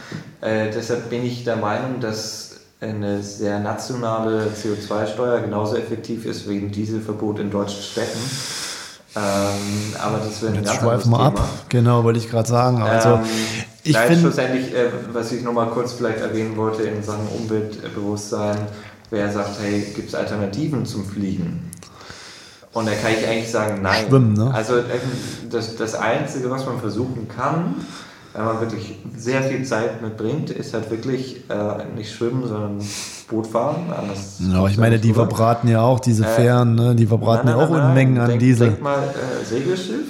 Äh, deshalb bin ich der Meinung, dass eine sehr nationale CO2-Steuer genauso effektiv ist wie ein Dieselverbot in deutschen Städten. Ähm, aber das wäre ein Jetzt schweifen wir ab. Genau, wollte ich gerade sagen. Also, ähm, Ich Nein, find- schlussendlich, äh, was ich nochmal kurz vielleicht erwähnen wollte in Sachen Umweltbewusstsein, wer sagt, hey, gibt es Alternativen zum Fliegen? Und da kann ich eigentlich sagen, nein. Schwimmen, ne? Also äh, das, das Einzige, was man versuchen kann, wenn man wirklich sehr viel Zeit mitbringt, ist halt wirklich äh, nicht schwimmen, sondern Boot fahren. Ja, aber ich meine, die rüber. verbraten ja auch diese Äh, Fähren, ne? die verbraten ja auch Unmengen an denk, Diesel. Denk mal äh, Segelschiff.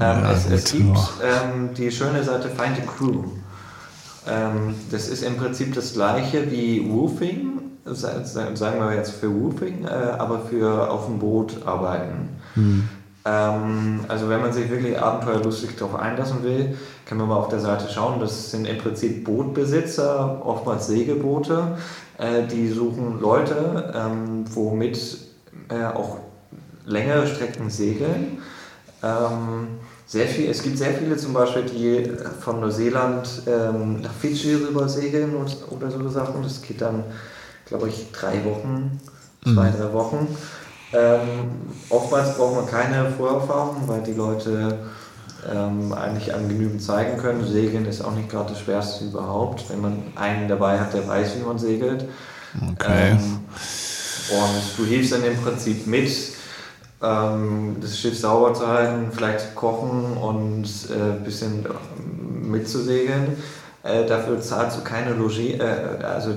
Ähm, es, es gut, gibt ja. ähm, die schöne Seite Find a Crew. Ähm, das ist im Prinzip das gleiche wie Woofing, sa- sa- sagen wir jetzt für Woofing, äh, aber für auf dem Boot arbeiten. Hm. Ähm, also wenn man sich wirklich abenteuerlustig darauf einlassen will, kann man mal auf der Seite schauen. Das sind im Prinzip Bootbesitzer, oftmals Segelboote, äh, die suchen Leute, ähm, womit äh, auch längere Strecken segeln. Ähm, sehr viel, es gibt sehr viele zum Beispiel, die von Neuseeland ähm, nach Fidschi rüber segeln und, oder so Sachen. Das geht dann, glaube ich, drei Wochen, zwei, drei Wochen. Ähm, oftmals braucht man keine Vorerfahrung, weil die Leute ähm, eigentlich an genügend zeigen können. Segeln ist auch nicht gerade das Schwerste überhaupt, wenn man einen dabei hat, der weiß, wie man segelt. Okay. Ähm, und du hilfst dann im Prinzip mit, ähm, das Schiff sauber zu halten, vielleicht kochen und ein äh, bisschen mitzusegeln. Äh, dafür zahlst du keine Logis, äh, also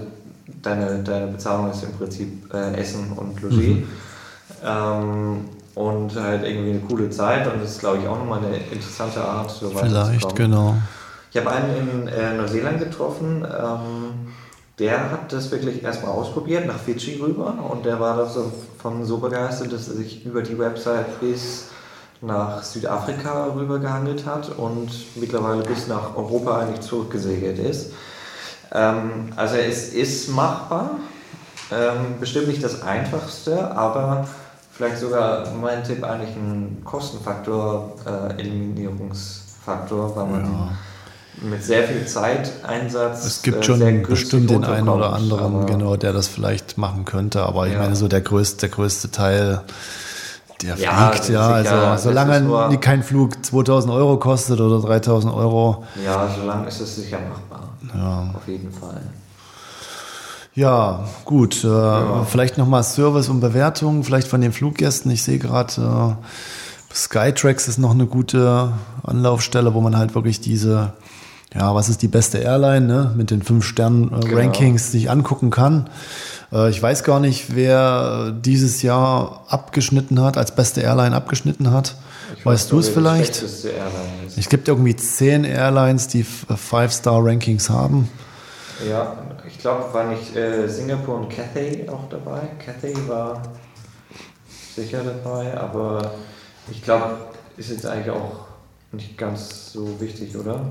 deine, deine Bezahlung ist im Prinzip äh, Essen und Logis. Ähm, und halt irgendwie eine coole Zeit und das ist, glaube ich, auch nochmal eine interessante Art, so Vielleicht, weiterzukommen. genau. Ich habe einen in äh, Neuseeland getroffen, ähm, der hat das wirklich erstmal ausprobiert, nach Fidschi rüber und der war davon so begeistert, dass er sich über die Website bis nach Südafrika rüber gehandelt hat und mittlerweile bis nach Europa eigentlich zurückgesegelt ist. Ähm, also es ist machbar, ähm, bestimmt nicht das einfachste, aber vielleicht sogar mein Tipp eigentlich ein Kostenfaktor, äh, Eliminierungsfaktor, weil man Ja. mit sehr viel Zeiteinsatz. Es gibt äh, schon bestimmt den einen oder anderen, genau, der das vielleicht machen könnte. Aber ich Ja. meine, so der größte, der größte Teil, der Ja, fliegt, ja. Also solange nur- kein Flug 2000 Euro kostet oder 3000 Euro, Ja, solange ist es sicher machbar. ja. Auf jeden Fall. Ja, gut. Äh, Vielleicht nochmal Service und Bewertung, vielleicht von den Fluggästen. Ich sehe gerade, äh, Skytrax ist noch eine gute Anlaufstelle, wo man halt wirklich diese, ja, was ist die beste Airline, ne, mit den fünf Sternen äh, Genau. Rankings sich angucken kann. Äh, ich weiß gar nicht, wer dieses Jahr abgeschnitten hat, als beste Airline abgeschnitten hat. Ich weißt weiß du es vielleicht? Es gibt irgendwie zehn Airlines, die Five-Star-Rankings haben. Ja, ich glaube, war nicht äh, Singapur und Cathay auch dabei. Cathay war sicher dabei, aber ich glaube, ist jetzt eigentlich auch nicht ganz so wichtig, oder?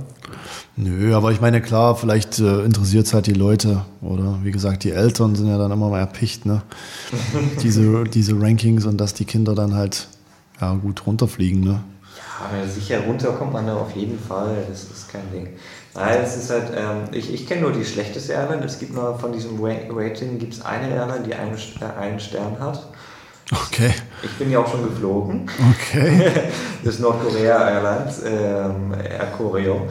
Nö, aber ich meine, klar, vielleicht äh, interessiert es halt die Leute. Oder wie gesagt, die Eltern sind ja dann immer mal erpicht, ne? diese, diese Rankings und dass die Kinder dann halt ja, gut runterfliegen, ne? Ja, sicher runter kommt man da auf jeden Fall. Das ist kein Ding. Nein, es ist halt, ähm, ich, ich kenne nur die schlechteste Airline. Es gibt nur von diesem Ra- Rating gibt es eine Airline, die einen, äh, einen Stern hat. Okay, Ich bin ja auch schon geflogen. okay. Das ist Nordkorea Airlines, ähm, Air Koryo.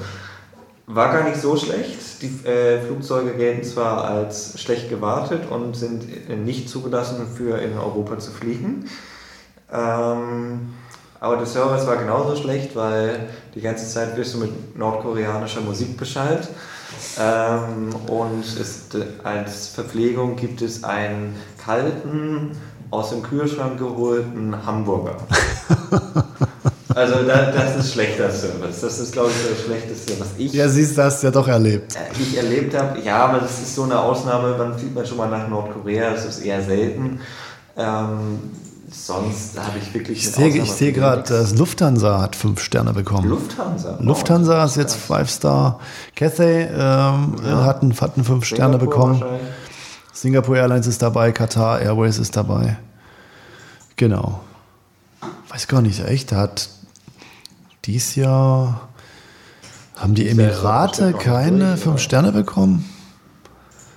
War gar nicht so schlecht. Die äh, Flugzeuge gelten zwar als schlecht gewartet und sind äh, nicht zugelassen, für in Europa zu fliegen. Ähm, aber der Service war genauso schlecht, weil die ganze Zeit wirst du mit nordkoreanischer Musik beschallt. Ähm, und es, als Verpflegung gibt es einen kalten, aus dem Kühlschrank geholten Hamburger. Also da, das ist schlechter Service. Das ist, glaube ich, das Schlechteste, was ich, Ja, siehst du, hast ja doch erlebt. äh, ich erlebt habe. Ja, aber das ist so eine Ausnahme. Wann fliegt man schon mal nach Nordkorea? Das ist eher selten. Ähm, sonst habe ich wirklich Ich sehe ich sehe gerade, das Lufthansa hat fünf Sterne bekommen. Lufthansa. Lufthansa Oh, ist jetzt Five-Star. Cathay ähm, hat, einen, hat einen fünf Sterne bekommen. Singapore Airlines ist dabei, Qatar Airways ist dabei. Genau. Weiß gar nicht, echt, da hat dies Jahr haben die Emirate keine fünf? Sterne bekommen?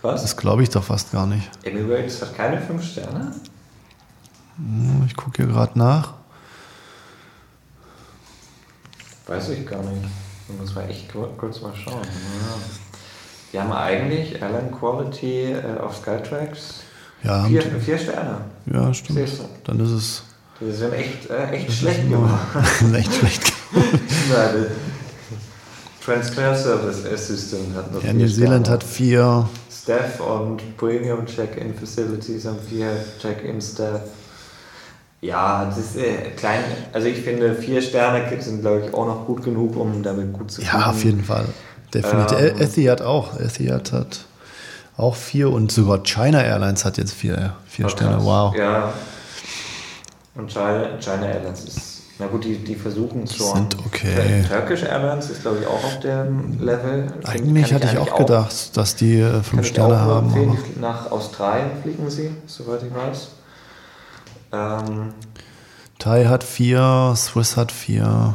Was? Das glaube ich doch fast gar nicht. Emirates hat keine fünf Sterne? Hm, Ich gucke hier gerade nach. Weiß ich gar nicht. Da muss man echt kurz mal schauen. Ja. Wir haben eigentlich Airline Quality äh, auf Skytrax Ja, vier, vier Sterne. ja stimmt. Siehst du? Dann ist es Die sind echt, äh, echt das schlecht ist gemacht. nur echt schlecht. Der Transfer Service Assistant hat noch Ja, vier New Zealand Sterne. hat vier. Staff und Premium Check-in Facilities haben vier Check-in Staff. Ja, das ist äh, klein. Also ich finde, vier Sterne sind, glaube ich, auch noch gut genug, um damit gut zu Ja, auf jeden Fall. Definitiv. Ähm. Etihad auch. Etihad hat auch vier und sogar China Airlines hat jetzt vier, vier Oh, Sterne. Wow. Ja. Und China, China Airlines ist, na gut, die, die versuchen es schon. Sind okay. Turkish Airlines ist, glaube ich, auch auf dem Level. Eigentlich hatte ich eigentlich auch gedacht, dass die äh, fünf Sterne haben. Nach Australien fliegen sie, soweit ich weiß. Ähm, Thai hat vier, Swiss hat vier.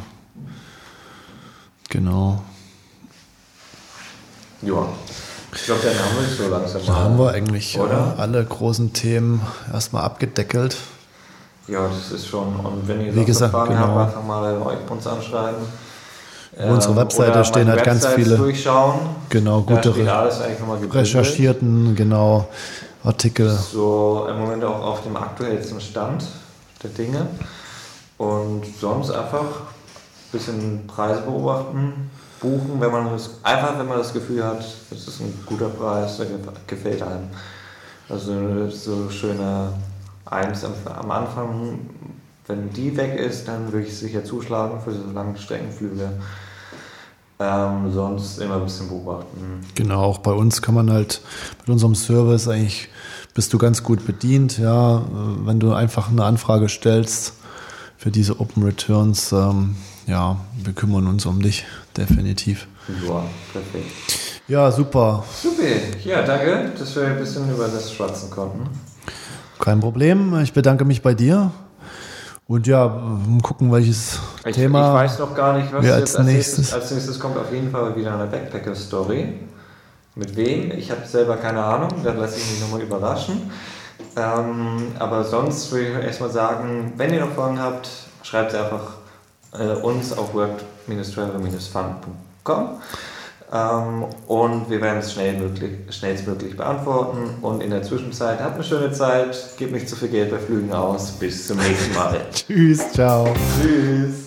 Genau. ja. Ich glaube, dann haben wir es so langsam Da haben wir eigentlich Oder? äh, alle großen Themen erstmal abgedeckelt. Ja, das ist schon. Und wenn ihr Wie gesagt, Fragen genau. habt, einfach mal uns anschreiben. Auf unserer Webseite stehen halt ganz viele- durchschauen. Genau, gute Re recherchierten, genau, Artikel. So im Moment auch auf dem aktuellsten Stand der Dinge. Und sonst einfach ein bisschen Preise beobachten, buchen, wenn man das, einfach wenn man das Gefühl hat, es ist ein guter Preis, der gef- gefällt einem. Also so schöne Eins am Anfang, wenn die weg ist, dann würde ich sicher zuschlagen für so lange Streckenflüge. Ähm, sonst immer ein bisschen beobachten. Genau, auch bei uns kann man halt mit unserem Service eigentlich bist du ganz gut bedient, ja, äh, wenn du einfach eine Anfrage stellst für diese Open Returns, ähm, ja, wir kümmern uns um dich, definitiv. Ja, perfekt. Ja, super, Super, ja, danke, dass wir ein bisschen über das schwatzen konnten. kein Problem. Ich bedanke mich bei dir und ja, gucken, welches Ich, Thema. ich weiß noch gar nicht, was wir jetzt als als nächstes. nächstes- Als nächstes kommt auf jeden Fall wieder eine Backpacker-Story. Mit wem? Ich habe selber keine Ahnung, da lasse ich mich nochmal überraschen. Ähm, aber sonst würde ich erstmal sagen, wenn ihr noch Fragen habt, schreibt sie einfach äh, uns auf work-travel-fun.com ähm, und wir werden es schnellmöglich, schnellstmöglich beantworten. Und in der Zwischenzeit habt eine schöne Zeit, gebt nicht zu viel Geld bei Flügen aus. Bis zum nächsten Mal. Tschüss, ciao. Tschüss.